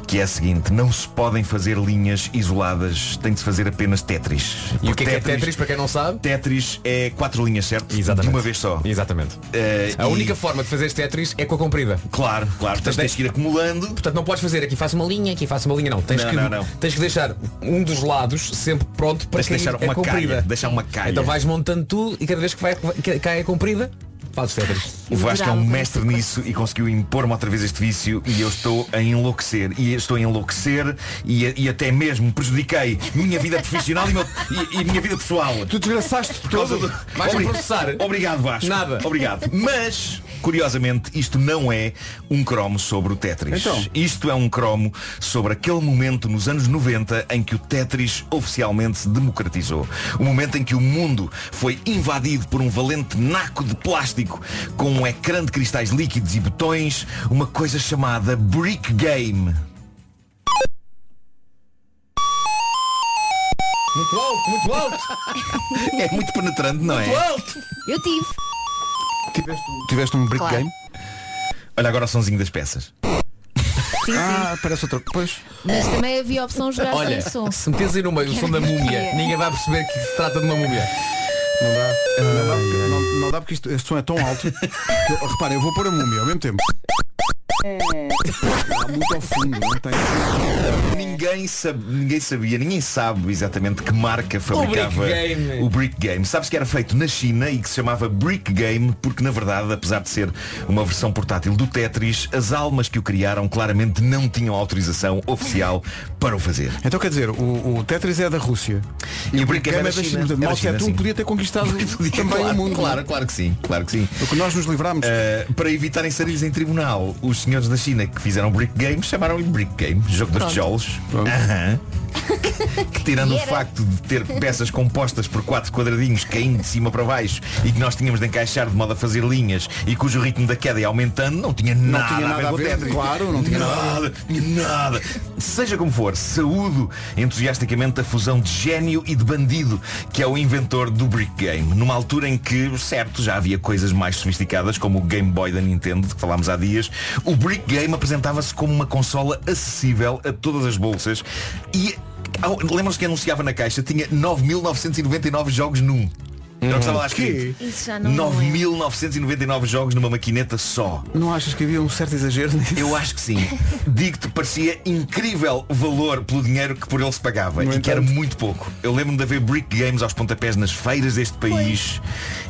que é a seguinte, não se podem fazer linhas isoladas, tem de se fazer apenas Tetris. E o que é, que é Tetris- Tetris, para quem não sabe? Tetris é quatro linhas, certo? Exatamente. De uma vez só. Exatamente. Eh, A e- única forma de fazer este Tetris é com a comprida. Claro, claro. Portanto, tens que ir acumulando. Portanto, não podes fazer aqui faço uma linha, aqui faço uma linha, não. Tens, Não, que, não, não. tens que deixar um dos lados sempre pronto para de deixar uma comprida. calha, deixar uma calha. Então vais montando tudo e cada vez que, vai, cai a comprida, fazes Tetris. O Vasco é um mestre nisso e conseguiu impor-me outra vez este vício e eu estou a enlouquecer. E estou a enlouquecer e, e até mesmo prejudiquei minha vida profissional e, meu- e- e minha vida pessoal. Tu desgraçaste Por causa do... Vais Obri- processar? Obrigado, Vasco. Nada. Obrigado. Mas, curiosamente, isto não é um cromo sobre o Tetris. Então? Isto é um cromo sobre aquele momento nos anos 90 em que o Tetris oficialmente se democratizou. O momento em que o mundo foi invadido por um valente naco de plástico com um ecrã de cristais líquidos e botões, uma coisa chamada Brick Game. Muito alto, muito alto, <laughs> É muito penetrante, não é? muito alto. Eu tive. Tiveste um brick Claro. game? Olha agora o sonzinho das peças. Sim, sim. Ah, parece outra. Pois. Mas também havia opção de jogar Olha, sem som. se metes aí no meio o som da <laughs> múmia, ninguém vai perceber que se trata de uma múmia. Não dá. Não dá, porque- não, não dá porque isto, este som é tão alto. que <laughs> reparem, eu vou pôr a múmia ao mesmo tempo. Está muito ao fundo, não tem. Ninguém, sabe, ninguém sabia, ninguém sabe exatamente que marca fabricava Brick Game. o Brick Game. Sabes que era feito na China e que se chamava Brick Game porque na verdade, apesar de ser uma versão portátil do Tetris, as almas que o criaram claramente não tinham autorização oficial para o fazer. Então quer dizer, o, o Tetris é da Rússia. E o Brick Game Game é da China. É da Mao Tse China, Tung sim. podia ter conquistado <laughs> também claro, o mundo. Claro, claro que sim, claro que sim. O que nós nos livramos. Uh, para evitarem sarilhos em tribunal, os senhores da China que fizeram Brick Game chamaram-lhe Brick Game, jogo dos Pronto. tijolos. Pronto. Aham. <laughs> que tirando o facto de ter peças compostas por quatro quadradinhos caindo de cima para baixo e que nós tínhamos de encaixar de modo a fazer linhas e cujo ritmo da queda ia aumentando, não tinha nada, tinha nada a ver a claro, não tinha nada nada, tinha nada. Seja como for, saúdo entusiasticamente a fusão de gênio e de bandido que é o inventor do Brick Game. Numa altura em que, certo, já havia coisas mais sofisticadas como o Game Boy da Nintendo, de que falámos há dias, o Brick Game apresentava-se como uma consola acessível a todas as bolsas e ao- Lembram-se que anunciava na caixa Tinha 9.999 jogos num. Era o que estava lá escrito. Isso já não é. 9.999 jogos numa maquineta só. Não achas que havia um certo exagero nisso? Eu acho que sim. Digo-te, parecia incrível valor pelo dinheiro que por ele se pagava No E que era entanto. muito pouco. Eu lembro-me de haver Brick Games aos pontapés nas feiras deste país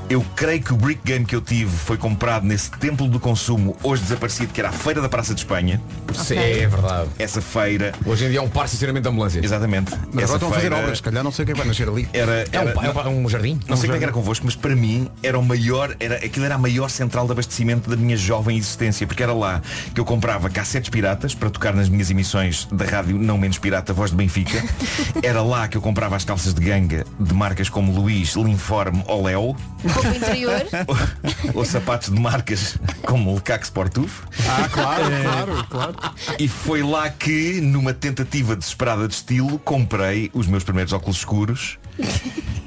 Eu creio que o Brick Game que eu tive Foi comprado nesse templo do consumo Hoje desaparecido, que era a Feira da Praça de Espanha Sim, é verdade. Essa feira Hoje em dia é um par estacionamento de ambulância. Exatamente Mas Essa agora estão a fazer feira obras, se calhar não sei o que é vai nascer ali. Era, É um, era- pa- é um um jardim? Não sei como é que era convosco, mas para mim era o maior, era, aquilo era a maior central de abastecimento da minha jovem existência, porque era lá que eu comprava cassetes piratas para tocar nas minhas emissões da rádio não menos pirata, Voz de Benfica. <laughs> Era lá que eu comprava as calças de ganga de marcas como Luís, Linforme ou Léo, Roupa interior. <laughs> ou sapatos de marcas como Lecaque Sportuf. Ah, claro, <laughs> claro, claro. E foi lá que, numa tentativa desesperada de estilo, comprei os meus primeiros óculos escuros,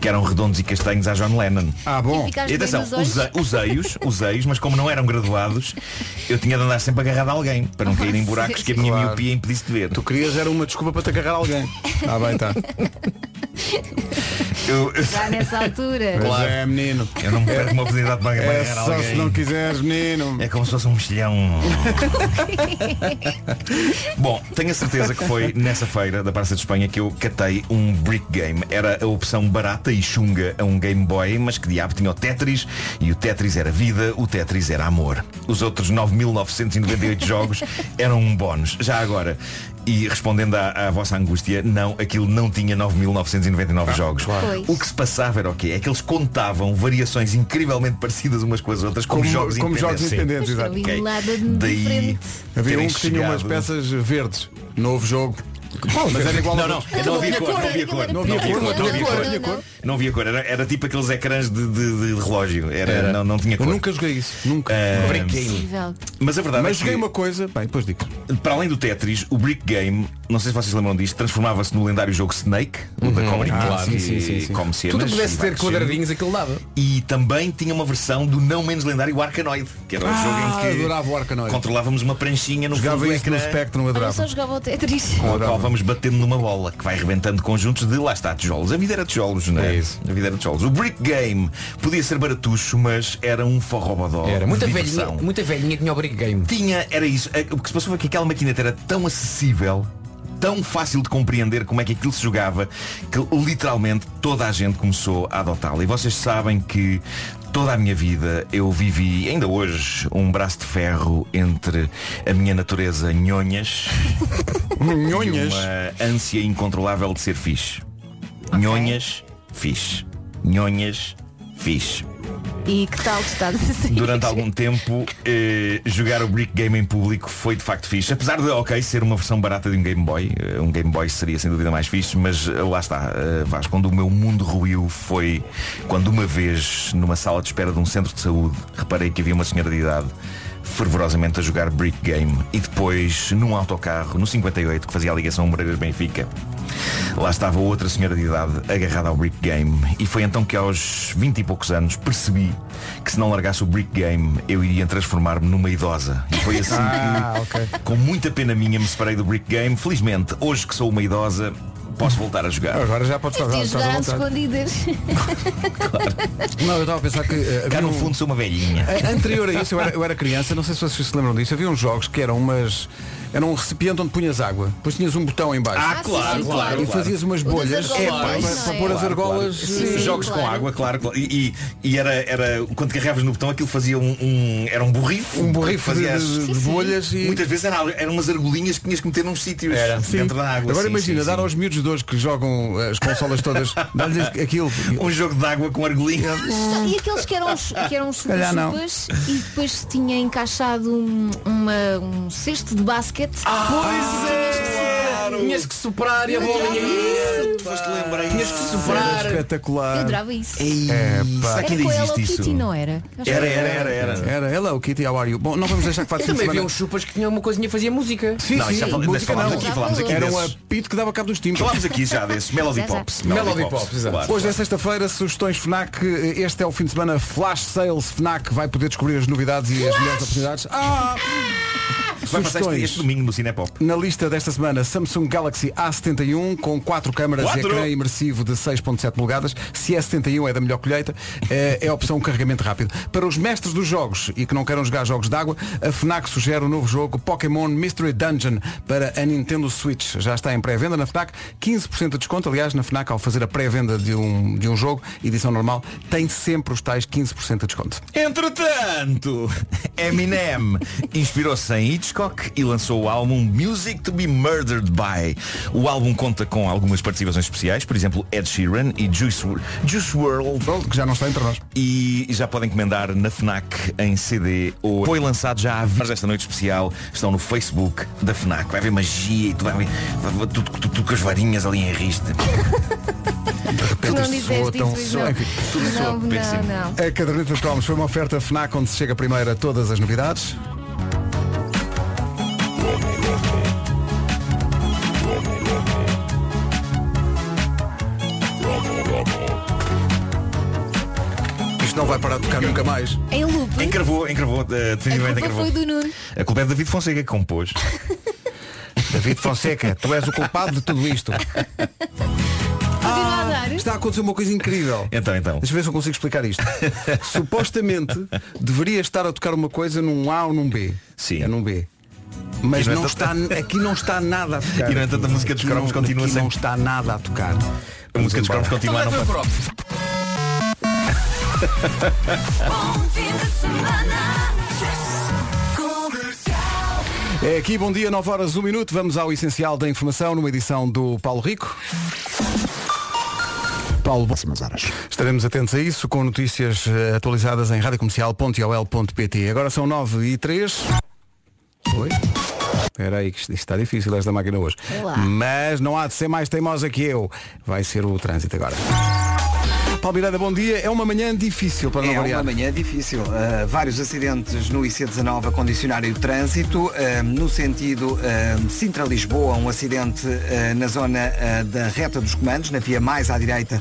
que eram redondos e castanhos à John Lennon. Ah, bom. E atenção, usei-os, usei-os, mas como não eram graduados, eu tinha de andar sempre agarrado a alguém, para não cair em buracos que a minha Claro. miopia impedisse de ver. Tu querias era uma desculpa para te agarrar alguém. Ah, bem, tá. Eu, <laughs> eu- Já nessa altura. Mas é, menino. eu não me perco uma oportunidade para, para É agarrar só alguém. se não quiseres, menino. É como se fosse um mexilhão. <laughs> Bom, tenho a certeza que foi nessa feira da Praça de Espanha que eu catei um brick game. Era a opção barata e chunga a um Game Boy, mas que diabo tinha o Tetris e o Tetris era vida, o Tetris era amor. Os outros 9.998 jogos <laughs> eram um bónus. Já agora, e respondendo à, à vossa angústia, não, aquilo não tinha 9.999 jogos. Pois. O que se passava era o quê? É que eles contavam variações incrivelmente parecidas umas com as outras como, Como, jogos como jogos independentes. Sim. independentes, exato. não havia Ok. nada de Daí. Havia um que tinha umas chegado- peças verdes. Novo jogo. Mas era igual Não, não, não havia cor, não havia cor. Não havia cor, não havia cor. Não, não. Não havia cor, era, era tipo aqueles ecrãs de, de- de relógio. Era, Não, não tinha Eu cor. nunca joguei isso. Nunca. Ah, Possível. mas a verdade Mas é que, joguei uma coisa. Bem, depois digo. para além do Tetris, o Brick Game, não sei se vocês lembram disto, transformava-se no lendário jogo Snake, o da cobrinha, Ah, sim, que sim, sim, sim. come cenas Tudo pudesse ter quadradinhos, aquilo dava. E também tinha uma versão do não menos lendário Arkanoid, que era o Ah, jogo em que adorava controlávamos uma pranchinha no Jogava fundo do isso no. Spectrum, Olha, eu adorava. só jogava o Tetris. com a Adorava. qual vamos batendo numa bola que vai rebentando conjuntos de lá está tijolos. A vida era tijolos, não é? É isso. A vida era tijolos. O Brick Game podia ser baratucho, mas era um forrobodó. Era muita velhinha, muita velhinha tinha o brick game. Tinha, era isso. O que se passou foi que aquela maquineta era tão acessível, tão fácil de compreender como é que aquilo se jogava, que literalmente toda a gente começou a adotá-la. E vocês sabem que toda a minha vida eu vivi, ainda hoje, um braço de ferro entre a minha natureza nhonhas <laughs> e Nhonhas. uma ânsia incontrolável de ser fixe. Nhonhas, fixe. Nhonhas, fixe. E que tal sair? Durante algum tempo, eh, jogar o Brick Game em público foi de facto fixe. Apesar de, ok, ser uma versão barata de um Game Boy. eh, um Game Boy seria sem dúvida mais fixe, mas eh, lá está. Vasco, quando o meu mundo ruiu foi quando uma vez, numa sala de espera de um centro de saúde, reparei que havia uma senhora de idade fervorosamente a jogar Brick Game e depois num autocarro, no 58, que fazia a ligação Moreiras-Benfica Lá estava outra senhora de idade agarrada ao Brick Game e foi então que aos 20 e poucos anos percebi que se não largasse o Brick Game eu iria transformar-me numa idosa. E foi assim Ah, que, ok. com muita pena minha, me separei do Brick Game. Felizmente, hoje que sou uma idosa, posso voltar a jogar. Agora já podes estar jogar às escondidas. Não, eu estava a pensar que eh, Cá no um- fundo sou uma velhinha. Anterior a isso, eu era, eu era criança, não sei se vocês se lembram disso, havia uns jogos que eram umas. Era um recipiente onde punhas água. Depois tinhas um botão em baixo. Ah, claro, sim, claro, E fazias umas das bolhas argolas, para, não para- é? para pôr as Claro, argolas. claro. Sim, sim, Jogos claro. com água, claro. claro. E, e- e era, era, quando carregavas no botão aquilo fazia um, um- era um borrifo. Um borrifo de, Fazia as- de- de bolhas e. Muitas vezes era, eram umas argolinhas que tinhas que meter nos sítios Sim. dentro da água. Agora Sim, imagina, sim, dar sim. aos miúdos de hoje que jogam as consolas todas, <laughs> dar-lhes aquilo. um jogo de água com argolinha. E aqueles que eram, os- que eram calhar não. chupas e depois tinha encaixado um, uma- um cesto de basquete. Pois é, claro, Tinhas que soprar e a bolinha. Tu foste lembrar Tinhas que Era soprar. espetacular. Eu adorava isso. É, pá. Será que Era ainda com a Hello existe Kitty, isso? não era? Acho Era, que era, era, era. Era, hello Kitty, how are you? Bom, não vamos deixar que faça Eu fim de também vi semana. uns chupas que tinham uma coisinha que fazia música. Sim, Não, sim, isso já fal- música falámos não. aqui, falámos aqui Era um desses. apito que dava cabo dos timbres. Falámos aqui já desses Melody Já, já. Pops. Melody Pops, exato. claro. Hoje é sexta-feira, sugestões FNAC. Este é o fim de semana Flash Sales FNAC. Vai poder descobrir as novidades e as melhores oportunidades. Ah! Vai passar este, este domingo no Cinepop. Na lista desta semana, Samsung Galaxy A71 com quatro câmaras Quatro? e ecrã imersivo de 6.7 polegadas. Se é 71 é da melhor colheita, é, é a opção carregamento rápido. Para os mestres dos jogos e que não queiram jogar jogos de água, a FNAC sugere o novo jogo Pokémon Mystery Dungeon para a Nintendo Switch. Já está em pré-venda na FNAC, 15% de desconto. Aliás, na FNAC, ao fazer a pré-venda de um, de um jogo, edição normal, tem sempre os tais 15% de desconto. Entretanto, <laughs> Eminem inspirou-se em Hitchcock e lançou o álbum Music to be Murdered by. O álbum conta com algumas participações especiais, por exemplo, Ed Sheeran e Juice, Juice WRLD. Que já não está entre nós. E já podem encomendar na FNAC em CD. Ou foi lançado já há várias esta noite especial. Estão no Facebook da FNAC. Vai haver magia e tudo, vai haver tudo, tudo- tudo com as varinhas ali em riste. <laughs> Tu não isto soa tão- soa- não. enfim, tudo soa Não, péssimo. não, não. A caderneta de cromos foi uma oferta FNAC onde se chega primeiro a todas as novidades. Vai parar de tocar nunca mais. Em loop. Encravou, encravou, A definitivamente culpa encravou. foi do Nuno. A culpa é de David Fonseca que compôs. <laughs> David Fonseca, tu és o culpado de tudo isto. Continua a dar. Está a acontecer uma coisa incrível. Então, então. Deixa eu ver se eu consigo explicar isto. <laughs> Supostamente deveria estar a tocar uma coisa num A ou num B. Sim. É num B. Mas não está, aqui não está nada a tocar. E no entanto a música dos Aqui cromos não- continua aqui sem- não está nada a tocar. A música dos cromos continua a não <laughs> <laughs> É aqui, bom dia, 9 horas, 1 minuto. Vamos ao essencial da informação numa edição do Paulo Rico. Paulo, próximas horas. Estaremos atentos a isso com notícias eh, atualizadas em radiocomercial.ol.pt. Agora são 9 e 3. Oi? Espera aí, que isto está difícil esta máquina hoje. Sei lá. Mas não há de ser mais teimosa que eu. Vai ser o trânsito agora. Paulo Miranda, bom dia. É uma manhã difícil para não É variar. uma manhã difícil. Uh, vários acidentes no IC19 a condicionarem o trânsito. Uh, no sentido uh, Sintra-Lisboa, um acidente na zona da reta dos comandos, na via mais à direita,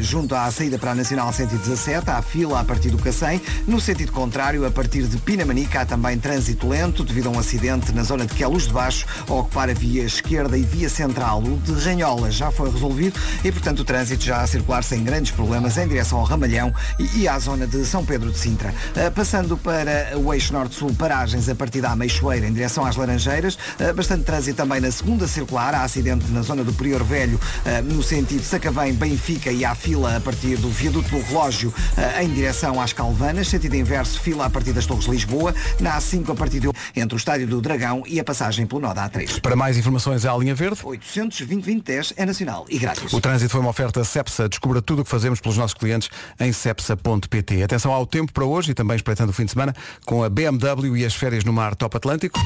junto à saída para a Nacional 117, há fila a partir do Cacém. No sentido contrário, a partir de Pinamanica, há também trânsito lento devido a um acidente na zona de Queluz de Baixo, a ocupar a via esquerda e via central. O de Ranhola já foi resolvido e, portanto, o trânsito já a circular sem grandes problemas em direção ao Ramalhão e, e à zona de São Pedro de Sintra. Uh, passando para o eixo norte-sul, paragens a partir da Ameixoeira em direção às Laranjeiras. Uh, bastante trânsito também na segunda circular. Há acidente na zona do Prior Velho, uh, no sentido Sacavém, Benfica e há fila a partir do viaduto do relógio em direção às Calvanas. Sentido inverso, fila a partir das Torres de Lisboa. Na A5 a partir de entre o Estádio do Dragão e a passagem pelo nó da A3. Para mais informações, à linha verde. 820 2010 é nacional e grátis. O trânsito foi uma oferta Cepsa. Descubra tudo o que fazemos pelos nossos clientes em cepsa.pt. Atenção ao tempo para hoje e também espreitando o fim de semana com a BMW e as férias no mar Top Atlântico.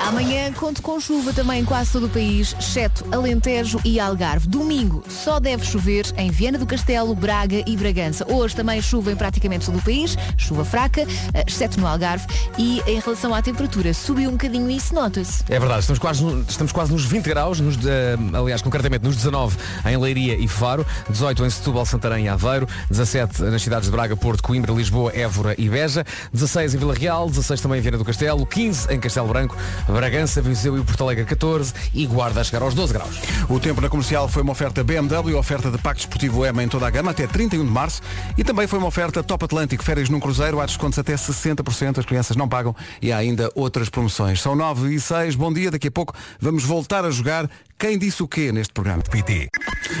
Amanhã conto com chuva também em quase todo o país, exceto Alentejo e Algarve. Domingo só deve chover em Viana do Castelo, Braga e Bragança. Hoje também chuva em praticamente todo o país, chuva fraca, eh, exceto no Algarve. E em relação à temperatura, subiu um bocadinho e isso nota-se. É verdade, estamos quase, no- estamos quase nos 20 graus, nos, eh, aliás, concretamente nos 19 em Leiria e Faro, 18 em Setúbal, Santarém e Aveiro, 17 nas cidades de Braga, Porto, Coimbra, Lisboa, Évora e Beja, 16 em Vila Real, 16 também em Viana do Castelo, 15 em Castelo Branco, Bragança, Viseu e Porto Alegre 14 e Guarda a chegar aos 12 graus. O tempo na comercial foi uma oferta BMW, oferta de Pacto Esportivo EMA em toda a gama até 31 de março e também foi uma oferta Top Atlântico, férias num cruzeiro, há descontos até 60%, as crianças não pagam e há ainda outras promoções. São 9 e 6, bom dia, daqui a pouco vamos voltar a jogar Quem Disse o Quê neste programa. PT.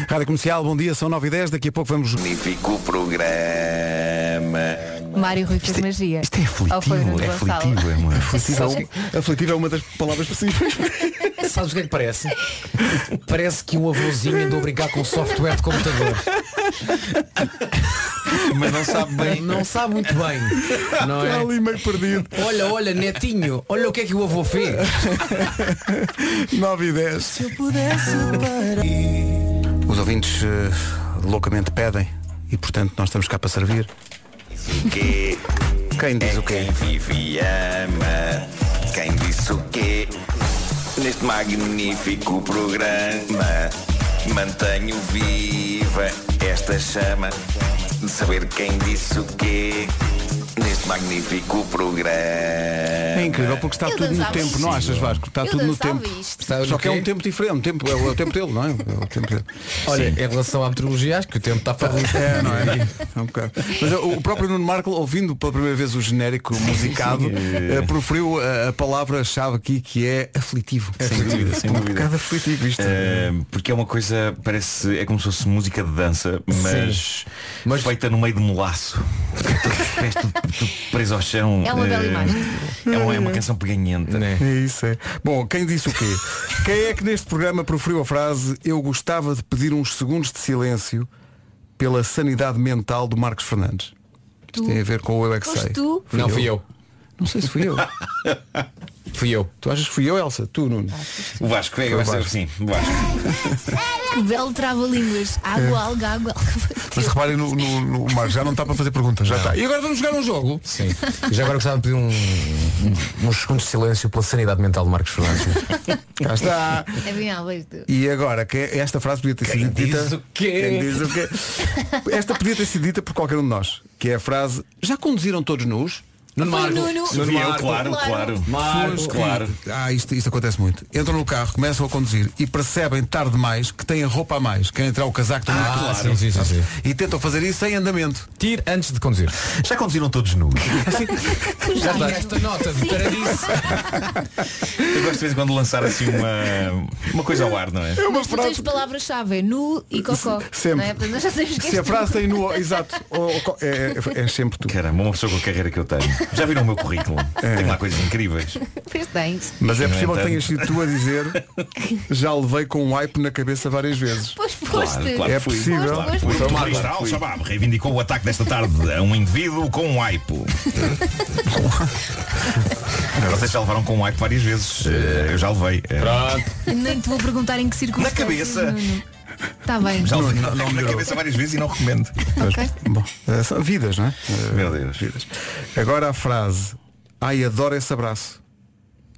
Rádio Comercial, bom dia, são 9 e 10, daqui a pouco vamos... Magnífico programa. Mário Rui fez magia. Isto é Ou foi o aflitivo, Nuno é Gonçalo? aflitivo, é uma <laughs> Aflitivo é um- aflitivo é uma das palavras possíveis. <laughs> Sabes o que é que parece? Parece que um avôzinho andou a brincar com software de computador. Mas não sabe bem. Não sabe muito bem. Não Está é? ali meio perdido. Olha, olha, netinho, olha o que é que o avô fez. 9 e 10. Os ouvintes eh, loucamente pedem e portanto nós estamos cá para servir. O quê? Quem diz É o quê? Quem vive e ama. Quem disse o quê? Neste magnífico programa mantenho viva esta chama de saber quem disse o quê neste magnífico programa. É incrível porque está Eu tudo no dançava tempo, isto. não achas Vasco? Está Eu tudo no dançava tempo. isto. Está no Só que é quê? um tempo diferente, um tempo, é, o, é o tempo dele, não é? É o tempo dele. Olha, em relação à meteorologia, acho que o tempo está para É, não é? É um bocado. Mas o próprio Nuno Marco, ouvindo pela primeira vez o genérico musicado, eh, proferiu a, a palavra-chave aqui que é aflitivo. Sem dúvida, sem Um dúvida. bocado aflitivo isto. Eh, porque é uma coisa, parece, é como se fosse música de dança, mas, Mas- feita no meio de molaço. <laughs> Os pés tudo, tudo preso ao chão. É uma bela Eh, imagem. É uma, é uma canção peganhenta. Né? É isso, é. Bom, quem disse o quê? <laughs> Quem é que neste programa proferiu a frase Eu gostava de pedir uns segundos de silêncio pela sanidade mental do Marcos Fernandes? Isto tem a ver com o Eu é que sei. tu? Não, fui eu. Não sei se fui eu. <laughs> Fui eu. tu achas que fui eu, Elsa? Tu, Nuno? O Vasco, é, vai ser Vasco. assim. O Vasco. Que belo trava-línguas. Água, alga, água. Mas reparem no, no, no Marcos, já não está para fazer perguntas, já está. E agora vamos jogar um jogo. Sim. <laughs> E já agora gostava de pedir um, um- uns segundos de silêncio pela sanidade mental de Marcos Fernandes. <laughs> Já está. É bem tu. E agora, que é- esta frase podia ter sido dita. diz o quê? Quem diz o quê? Esta podia ter sido dita por qualquer um de nós. Que é a frase, já conduziram todos nus? Nuno Marco. Nuno. Nuno Marco. claro, Claro. claro. Marco, claro. Ah, isto, isto acontece muito. Entram no carro, começam a conduzir e percebem tarde demais que têm a roupa a mais. Querem entrar o casaco também. Ah, sim, sim, sim, sim. E tentam fazer isso em andamento. Tire antes de conduzir. Já conduziram todos nus. Já está esta nota de taradice. Eu gosto de vez em quando lançar assim uma, uma coisa ao ar, não é? Mas tu tens palavra-chave, é nu e cocó. Sempre. Não é? Sabemos que Se a frase tem no. <laughs> Exato. Ou- ou- é, é- é sempre tu. Caramba, uma pessoa com a carreira que eu tenho. Já viram o meu currículo? Tenho lá coisas incríveis. Pois tens. Mas é possível que tenhas sido tu a dizer já levei com um wipe na cabeça várias vezes. Pois foste. Claro, claro É fui. possível. Claro. Foste, O foste. terrorista Al-Shabaab reivindicou o ataque desta tarde a um indivíduo com um aipo. <laughs> Vocês já levaram com um aipo várias vezes. Eu já levei. Eh, Nem te vou perguntar em que circunstâncias. Na cabeça. Está bem. Já levei não na melhorou. cabeça várias vezes e não recomendo. Ok. Bom, eh, são vidas, não é? Eh, Meu Deus. Vidas. Agora a frase Ai, adoro esse abraço.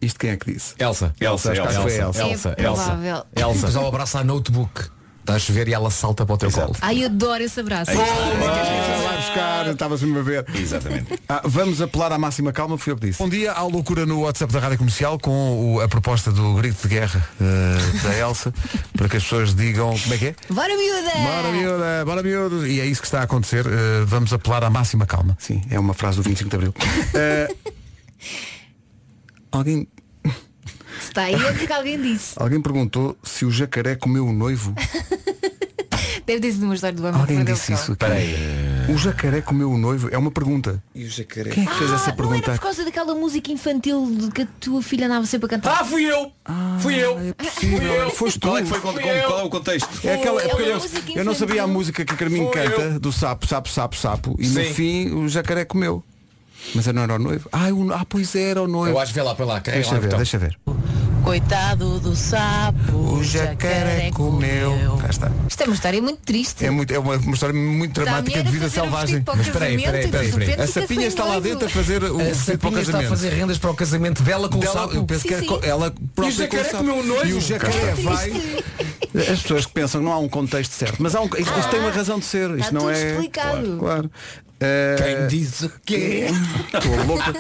Isto quem é que disse? Elsa. Elsa, acho que Elsa. foi a Elsa. Elsa, É Elsa. provável. Elsa. Já o abraça a notebook. Está a chover e ela salta para o teu Exato. colo. Ai, adoro esse abraço. Ah, vai buscar, estava-se-me a ver. Exatamente. Ah, vamos apelar à máxima calma, foi eu que disse. Bom dia, há loucura no WhatsApp da Rádio Comercial com o- a proposta do grito de guerra eh, da Elsa <laughs> para que as pessoas digam como é que é? Bora miúda! Bora miúda, bora miúdo. E é isso que está a acontecer. Eh, vamos apelar à máxima calma. Sim, é uma frase do 25 de Abril. <laughs> Eh, alguém, está aí é porque alguém disse. <laughs> alguém perguntou se o jacaré comeu o noivo. Deve ter sido uma história do que Alguém disse o isso aqui. O jacaré comeu o noivo? É uma pergunta. E o jacaré? Quem é que fez Ah, essa não era pergunta? por causa daquela música infantil de que a tua filha andava sempre a cantar. Ah, fui eu! fui eu! É possível. Foste tu. Qual é, que foi, qual, qual é o contexto? É aquela, é porque eu, música eu não sabia a infantil. música que a Carminho Foi canta do sapo, sapo, sapo, sapo. E no Sim. fim o jacaré comeu. Mas não era o noivo. Ah, o- ah pois era o noivo. Eu acho, vê lá, põe lá, carrega Deixa lá o ver, botão. deixa ver. Coitado do sapo, O jacaré comeu. Cá está. Isto é uma história muito triste. É, muito, é uma, uma história muito dramática de vida um selvagem. o Mas espera aí, casamento espera aí, e de espera aí, repente A sapinha está lá dentro a fazer o A vestido para o sapinha está a casamento. fazer rendas para o casamento dela com o Dela, sapo. eu penso que é Sim, co- sim. ela própria jacaré com o sapo. comeu o noivo? E o jacaré vai. As pessoas que pensam que não há um contexto certo, mas há um, isto, isto tem uma razão de ser. Isto Está não tudo é. explicado. Claro. claro. Eh, Quem diz o quê? <laughs> Estou louca.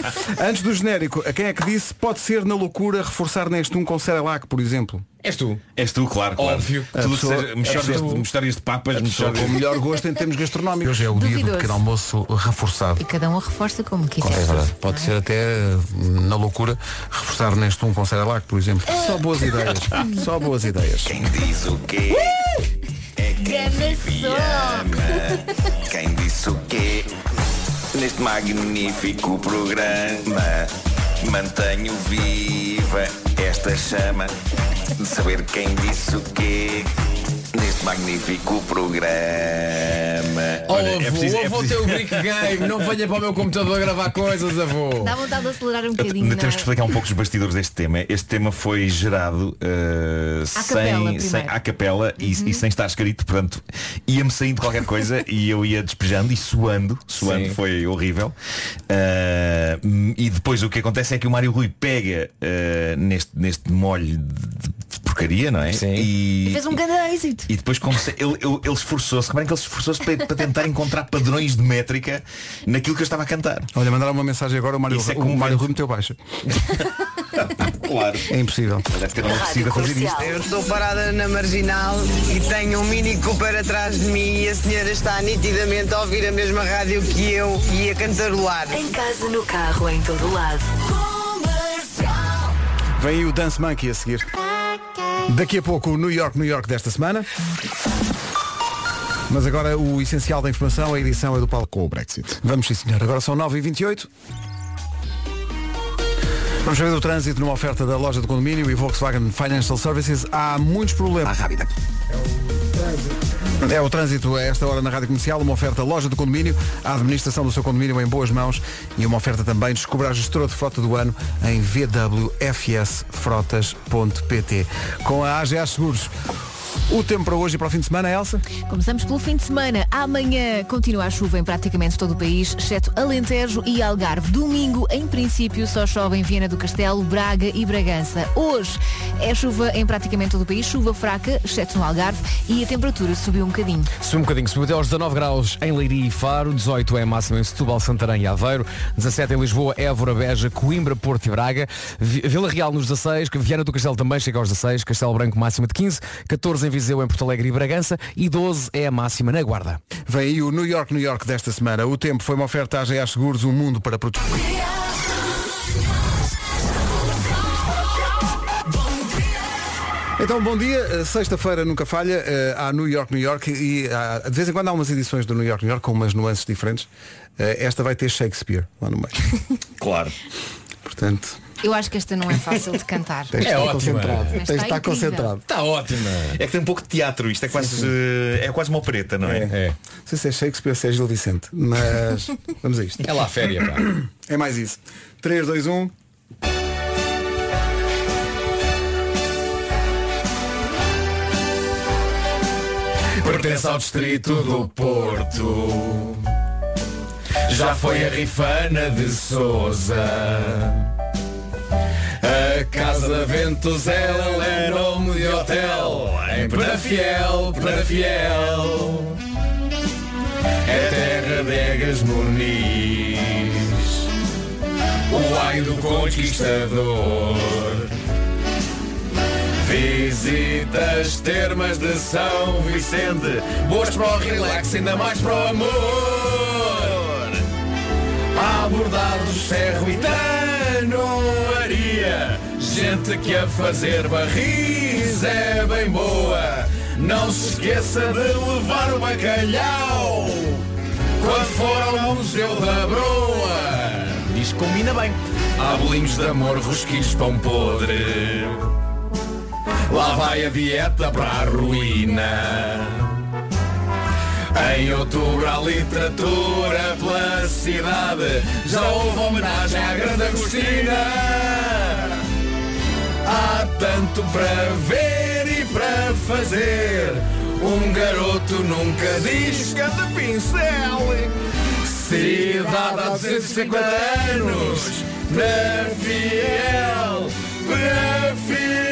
Antes do genérico, a quem é que disse pode ser na loucura reforçar neste um com Cerelac, por exemplo? És tu. És tu, claro, claro. Óbvio. Tudo que pessoa- seja mexórias de, papas, mexórias... com o melhor gosto em termos gastronómicos. Hoje é o dia do pequeno almoço reforçado. E cada um a reforça como quiser. É verdade. Pode ser até eh, na loucura reforçar neste um com Cerelac, por exemplo. Só boas ideias. Só boas ideias. Quem diz o quê? É ama. Quem disse o quê? Neste magnífico programa mantenho viva esta chama de saber quem disse o quê neste magnífico programa. Oh, olha, avô, é preciso- é avô preciso- teu brick game, não venha para o meu computador gravar coisas, avô. Dá vontade de acelerar um bocadinho. Ainda não temos é? que explicar um pouco os bastidores deste tema. Este tema foi gerado À sem, capela, sem à capela e, e sem estar escrito, portanto, ia-me saindo qualquer coisa <laughs> e eu ia despejando e suando. Suando Sim. foi horrível. Eh, e depois o que acontece é que o Mário Rui pega eh, neste, neste molho de, de porcaria, não é? E, Fez um grande êxito. e depois como se- ele, ele, ele esforçou-se, reparem que ele se esforçou-se para, para tentar encontrar padrões de métrica naquilo que eu estava a cantar. Olha, mandaram uma mensagem agora, o Mário, Isso é o comovente. Mário Rui meteu baixa. <laughs> Claro. É impossível. Deve ter oferecido a fazer isto. Eu estou parada na marginal e tenho um Mini Cooper atrás de mim e a senhora está nitidamente a ouvir a mesma rádio que eu e a cantarolar. Em casa, no carro, em todo lado. Vem aí o Dance Monkey a seguir. Daqui a pouco o New York, New York desta semana. Mas agora o essencial da informação, a edição é do Paulo com o Brexit. Vamos sim senhor, agora são 9h28. Vamos saber do trânsito numa oferta da loja do condomínio e Volkswagen Financial Services. Há muitos problemas. rápida. É o trânsito a esta hora na Rádio Comercial, uma oferta loja do condomínio, a administração do seu condomínio em boas mãos e uma oferta também descobrir a gestora de frota do ano em vwfsfrotas.pt. Com a AGA Seguros. O tempo para hoje e para o fim de semana, Elsa? Começamos pelo fim de semana. Amanhã continua a chuva em praticamente todo o país, exceto Alentejo e Algarve. Domingo, em princípio, só chove em Viena do Castelo, Braga e Bragança. Hoje é chuva em praticamente todo o país, chuva fraca, exceto no Algarve, e a temperatura subiu um bocadinho. Subiu um bocadinho, subiu até aos 19 graus em Leiria e Faro, 18 é a máxima em Setúbal, Santarém e Aveiro, 17 em Lisboa, Évora, Beja, Coimbra, Porto e Braga, Vi- Vila Real nos 16, que Viana do Castelo também chega aos 16, Castelo Branco máxima de 15, 14 em Viseu, em Porto Alegre e Bragança e 12 é a máxima na Guarda. Vem aí o New York, New York desta semana. O tempo foi uma oferta à AGA Seguros, um mundo para proteger. Então, bom dia. Uh, Sexta-feira nunca falha. uh, há New York, New York e há- de vez em quando há umas edições do New York, New York com umas nuances diferentes. Uh, esta vai ter Shakespeare lá no meio. <laughs> Claro. Portanto, Eu acho que esta não é fácil de cantar. tens de estar concentrado. Mas Tens de está estar incrível. concentrado. Está ótima. É que tem um pouco de teatro, isto é quase, eh, é quase uma opereta, não é? É. Não sei se é Shakespeare ou se é Gil Vicente, mas <laughs> vamos a isto. É lá a féria, pá. <coughs> É mais isso. 3, 2, 1. Pertence ao distrito do Porto. Já foi a Rifana de Souza. A Casa da Ventos ela é nome de hotel. Em Penafiel, Penafiel. É terra de Egas Muniz. O ai do conquistador. Visitas termas de São Vicente Boas para o relax, ainda mais para o amor Abordados, ferro e tanoaria Gente que a fazer barris é bem boa. Não se esqueça de levar o bacalhau. Quando for ao Museu da Broa. Diz que combina bem. Há bolinhos de amor, rosquilhos, pão podre. Lá vai a dieta para a ruína. Em outubro a literatura pela cidade. Já houve homenagem à grande Agostina Há tanto para ver e para fazer. Um garoto nunca diz que de pincel. Cidade há 250 anos. Na fiel Na fiel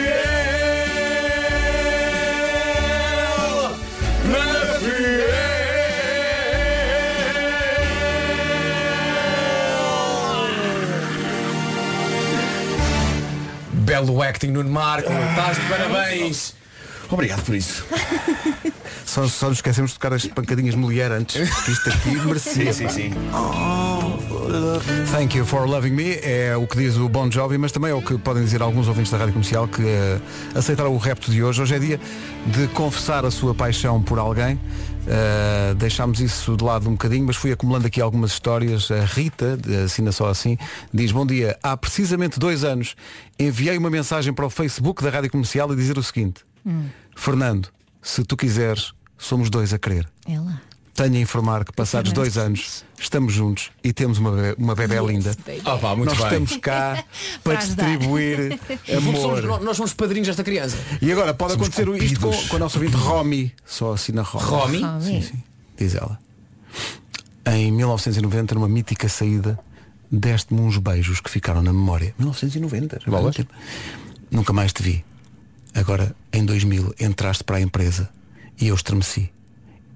Belo acting Nuno Marco, estás de parabéns. Obrigado por isso. <laughs> Só, só nos esquecemos de tocar as pancadinhas mulher antes, porque isto aqui <laughs> merecia. Sim, sim, sim. Thank you for loving me é o que diz o Bon Jovi, mas também é o que podem dizer alguns ouvintes da Rádio Comercial que eh, aceitaram o repto de hoje. Hoje é dia de confessar a sua paixão por alguém. Eh, deixámos isso de lado um bocadinho, mas fui acumulando aqui algumas histórias. A Rita, assina só assim, diz, bom dia, há precisamente dois anos enviei uma mensagem para o Facebook da Rádio Comercial a dizer o seguinte, Hum, Fernando, se tu quiseres, somos dois a querer. é lá. Tenho a informar que passados dois anos estamos juntos e temos uma, be- uma bebé linda. Ah, pá, muito Nós bem. estamos cá <laughs> para distribuir fundo, <laughs> somos- amor. nós somos padrinhos desta criança. E agora pode Somos acontecer isto com, cupidos. com a nossa ouvinte Romy. Só assina Romy. Romy? Romy. Sim, sim. Diz ela. Em 1990, numa mítica saída, deste-me uns beijos que ficaram na memória. 1990. já tempo. Nunca mais te vi. Agora, em 2000, entraste para a empresa e eu estremeci.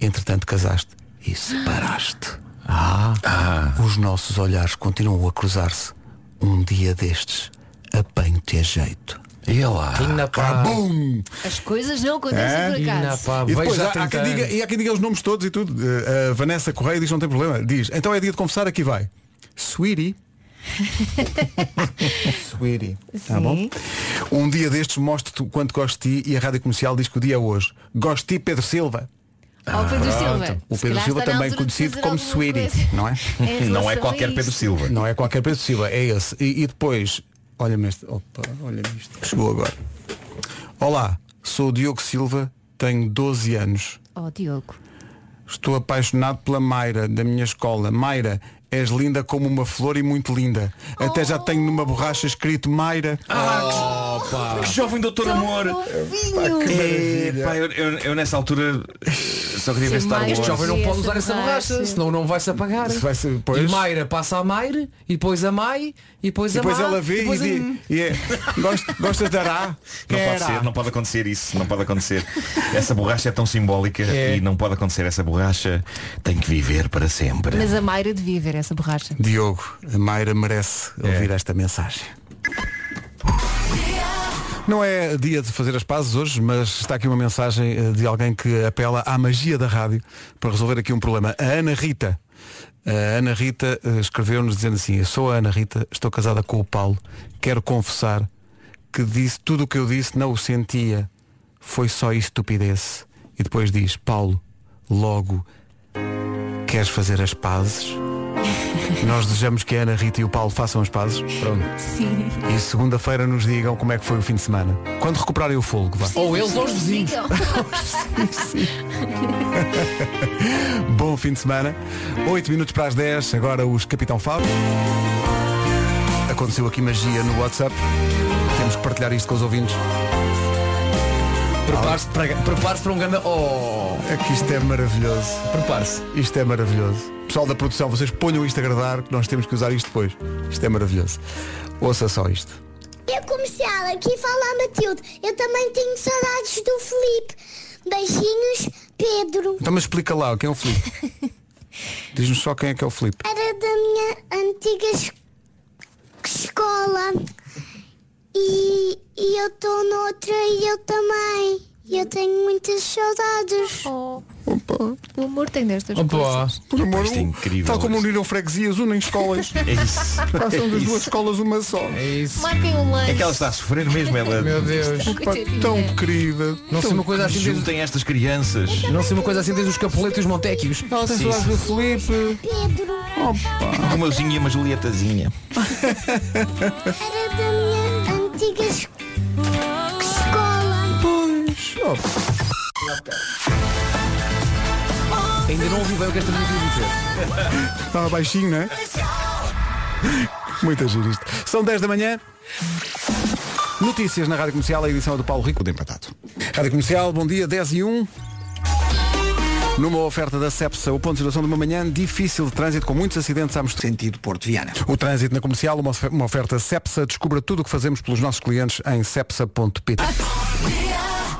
Entretanto, casaste e separaste. Ah, Os nossos olhares continuam a cruzar-se. Um dia destes, apanho-te a jeito. E lá. Cabum! As coisas não acontecem É? por acaso. pá. E depois há, há há 30 quem diga, e há quem diga os nomes todos e tudo. Uh, a Vanessa Correia diz não tem problema. Diz, então é dia de confessar, aqui vai. Sweetie. <laughs> Sweetie. Tá bom? Um dia destes mostro-te o quanto gosto de ti e a Rádio Comercial diz que o dia é hoje. Gosto de ti, Pedro Silva. Ó, o Pedro Silva. O Se Pedro Silva também conhecido como Sweetie, não é? <laughs> Em Não é a qualquer Pedro. Silva. Não é qualquer Pedro Silva, é esse. E, e depois, olha-me este. Opa, olha isto. Chegou agora. Olá, sou o Diogo Silva, tenho 12 anos. Oh, Diogo. Estou apaixonado pela Mayra, da minha escola. Mayra, és linda como uma flor e muito linda. Até já tenho numa borracha escrito Mayra. Ah, que jovem doutor amor. É, pá, eu, eu- eu nessa altura só queria ver Star. Wars. Este jovem não pode usar essa borracha. senão não vai se apagar. Vai ser- pois. E Mayra passa a Mayra, e depois a Mai, e depois E a depois Má, ela vê e, depois a- diz, e é, "Gost- gostas de Ará? Não pode Ará?" ser, não pode acontecer isso, não pode acontecer. Essa borracha é tão simbólica É. e não pode acontecer. Essa borracha tem que viver para sempre. Mas a Mayra devia ver essa borracha. Diogo, a Mayra merece ouvir esta mensagem. Não é dia de fazer as pazes hoje, mas está aqui uma mensagem eh, de alguém que apela à magia da rádio para resolver aqui um problema. A Ana Rita. A Ana Rita eh, escreveu-nos dizendo assim, eu sou a Ana Rita, estou casada com o Paulo, quero confessar que disse tudo o que eu disse, não o sentia. Foi só estupidez. E depois diz, Paulo, logo, queres fazer as pazes? Nós desejamos que a Ana Rita e o Paulo façam as pazes. Pronto. Sim. E segunda-feira nos digam como é que foi o fim de semana. Quando recuperarem o fogo, vá. Ou eles ou os vizinhos. <laughs> Bom fim de semana. 8 minutos para as 10, agora os Capitão Fábio. Aconteceu aqui magia no WhatsApp. Temos que partilhar isto com os ouvintes. Prepare-se para, prepare para um grande. Oh! É que isto é maravilhoso. Prepare-se. Isto é maravilhoso. Pessoal da produção, vocês ponham isto a agradar, que nós temos que usar isto depois. Isto é maravilhoso. Ouça só isto. Eu comercial, aqui fala a Matilde. Eu também tenho saudades do Felipe. Beijinhos, Pedro. Então mas explica lá, quem é o Filipe? <laughs> Diz-nos só quem é que é o Filipe. Era da minha antiga es- escola. E, e eu estou noutra e eu também. E eu tenho muitas saudades. Oh, o amor tem destas Opa. coisas. Por amor, Isto é incrível. Tal como uniram freguesias, unem escolas. <laughs> É isso. Façam É das isso. duas escolas uma só. É isso. Marquem um lanche. É que ela está a sofrer mesmo, ela. <laughs> Meu Deus. Pá, tão querida. Não sei uma coisa assim desde, Juntem estas crianças. não sei uma coisa assim desde os capuletos e os montéquios. Ela tem saudades do Filipe. Pedro. Um Romeuzinho e uma Julietazinha. Antiga es- escola. Pois. Oh, Ainda não ouvi bem o que esta menina quis dizer. <laughs> Estava baixinho, não é? Muito giro isto. São 10 da manhã. Notícias na Rádio Comercial, a edição é do Paulo Rico, de empatado. Rádio Comercial, bom dia, 10 e 1. Numa oferta da CEPSA, o ponto de situação de uma manhã difícil de trânsito, com muitos acidentes à mistura. Sentido Porto Viana. O trânsito na comercial, uma uma oferta CEPSA. Descubra tudo o que fazemos pelos nossos clientes em cepsa.pt.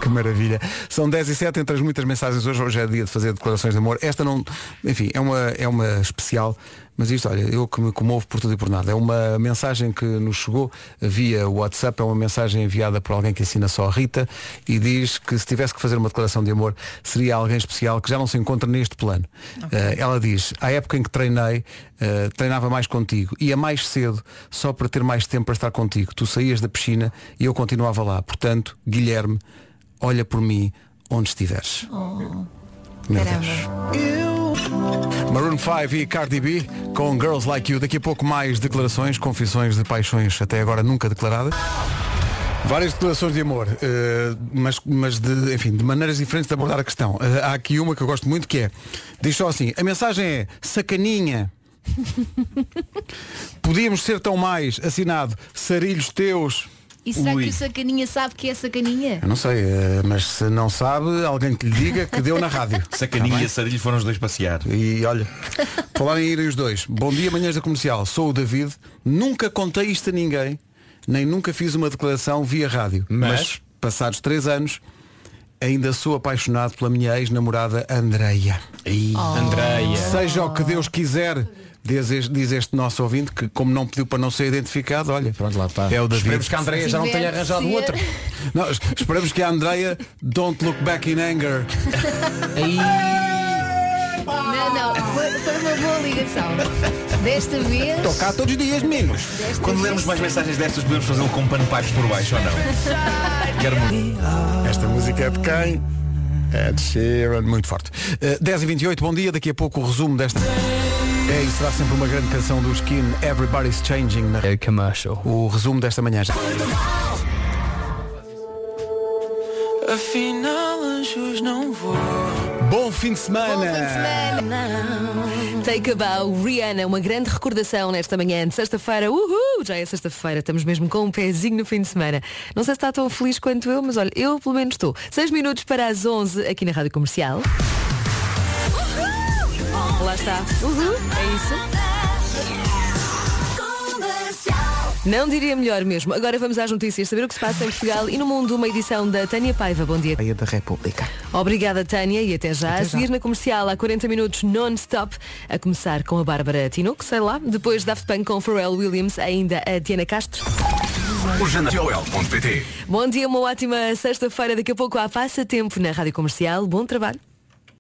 Que maravilha. São 10 e 7 entre as muitas mensagens hoje. Hoje é dia de fazer declarações de amor. Esta não. Enfim, é uma, é uma especial. Mas isto, olha, eu que me comovo por tudo e por nada. É uma mensagem que nos chegou via WhatsApp. É uma mensagem enviada por alguém que assina só a Rita e diz que se tivesse que fazer uma declaração de amor seria alguém especial que já não se encontra neste plano. Eh, ela diz, à época em que treinei, eh, treinava mais contigo. Ia mais cedo só para ter mais tempo para estar contigo. Tu saías da piscina e eu continuava lá. Portanto, Guilherme, olha por mim onde estiveres. Meu Caramba. Deus. Maroon 5 e Cardi B com Girls Like You. Daqui a pouco mais declarações, confissões de paixões até agora nunca declaradas. Várias declarações de amor, eh, mas, mas de, enfim, de maneiras diferentes de abordar a questão. Eh, há aqui uma que eu gosto muito que é, diz só assim, a mensagem é sacaninha. <laughs> Podíamos ser tão mais, assinado, sarilhos teus. E será Ui. que o sacaninha sabe que é sacaninha? Eu não sei, eh, mas se não sabe, alguém que lhe diga que deu na rádio. <laughs> Sacaninha e a Sarilho foram os dois passear. E olha, falarem em irem os dois. Bom dia, manhãs da comercial. Sou o David. Nunca contei isto a ninguém, nem nunca fiz uma declaração via rádio. Mas? passados três anos, ainda sou apaixonado pela minha ex-namorada Andreia. Andreia. Seja o que Deus quiser, diz este, diz este nosso ouvinte, que como não pediu para não ser identificado, olha, Pronto, lá está. é o David. Esperemos que a Andreia já não tenha arranjado ser. outro. Não, es- esperamos que a Andreia don't look back in anger. Não, não, foi, foi uma boa ligação. Desta vez. Cá todos os dias, meninos. desta Quando vez- lermos mais mensagens destas, podemos fazê-lo com panpipes por baixo ou não? Quero muito. Esta música é de quem? É de Sheeran, muito forte. Uh, 10 e 28 bom dia. Daqui a pouco o resumo desta. É e será sempre uma grande canção do Skin, Everybody's Changing. Na... É commercial. O resumo desta manhã já. Afinal, anjos não vou. Bom fim de semana! Take a Bow, Rihanna, uma grande recordação nesta manhã de sexta-feira. Uhul! Já é sexta-feira, estamos mesmo com um pezinho no fim de semana. Não sei se está tão feliz quanto eu, mas olha, eu pelo menos estou. Seis minutos para as 11 aqui na Rádio Comercial. Lá está. Uhul! É isso. Não diria melhor mesmo. Agora vamos às notícias, saber o que se passa em Portugal e no mundo. Uma edição da Tânia Paiva. Bom dia. da República. Obrigada, Tânia, e até já. a seguir na comercial há 40 minutos non-stop, a começar com a Bárbara Tinoco, sei lá. Depois Daft Punk com Pharrell Williams, ainda a Diana Castro. Bom dia, uma ótima sexta-feira. Daqui a pouco há passatempo na Rádio Comercial. Bom trabalho.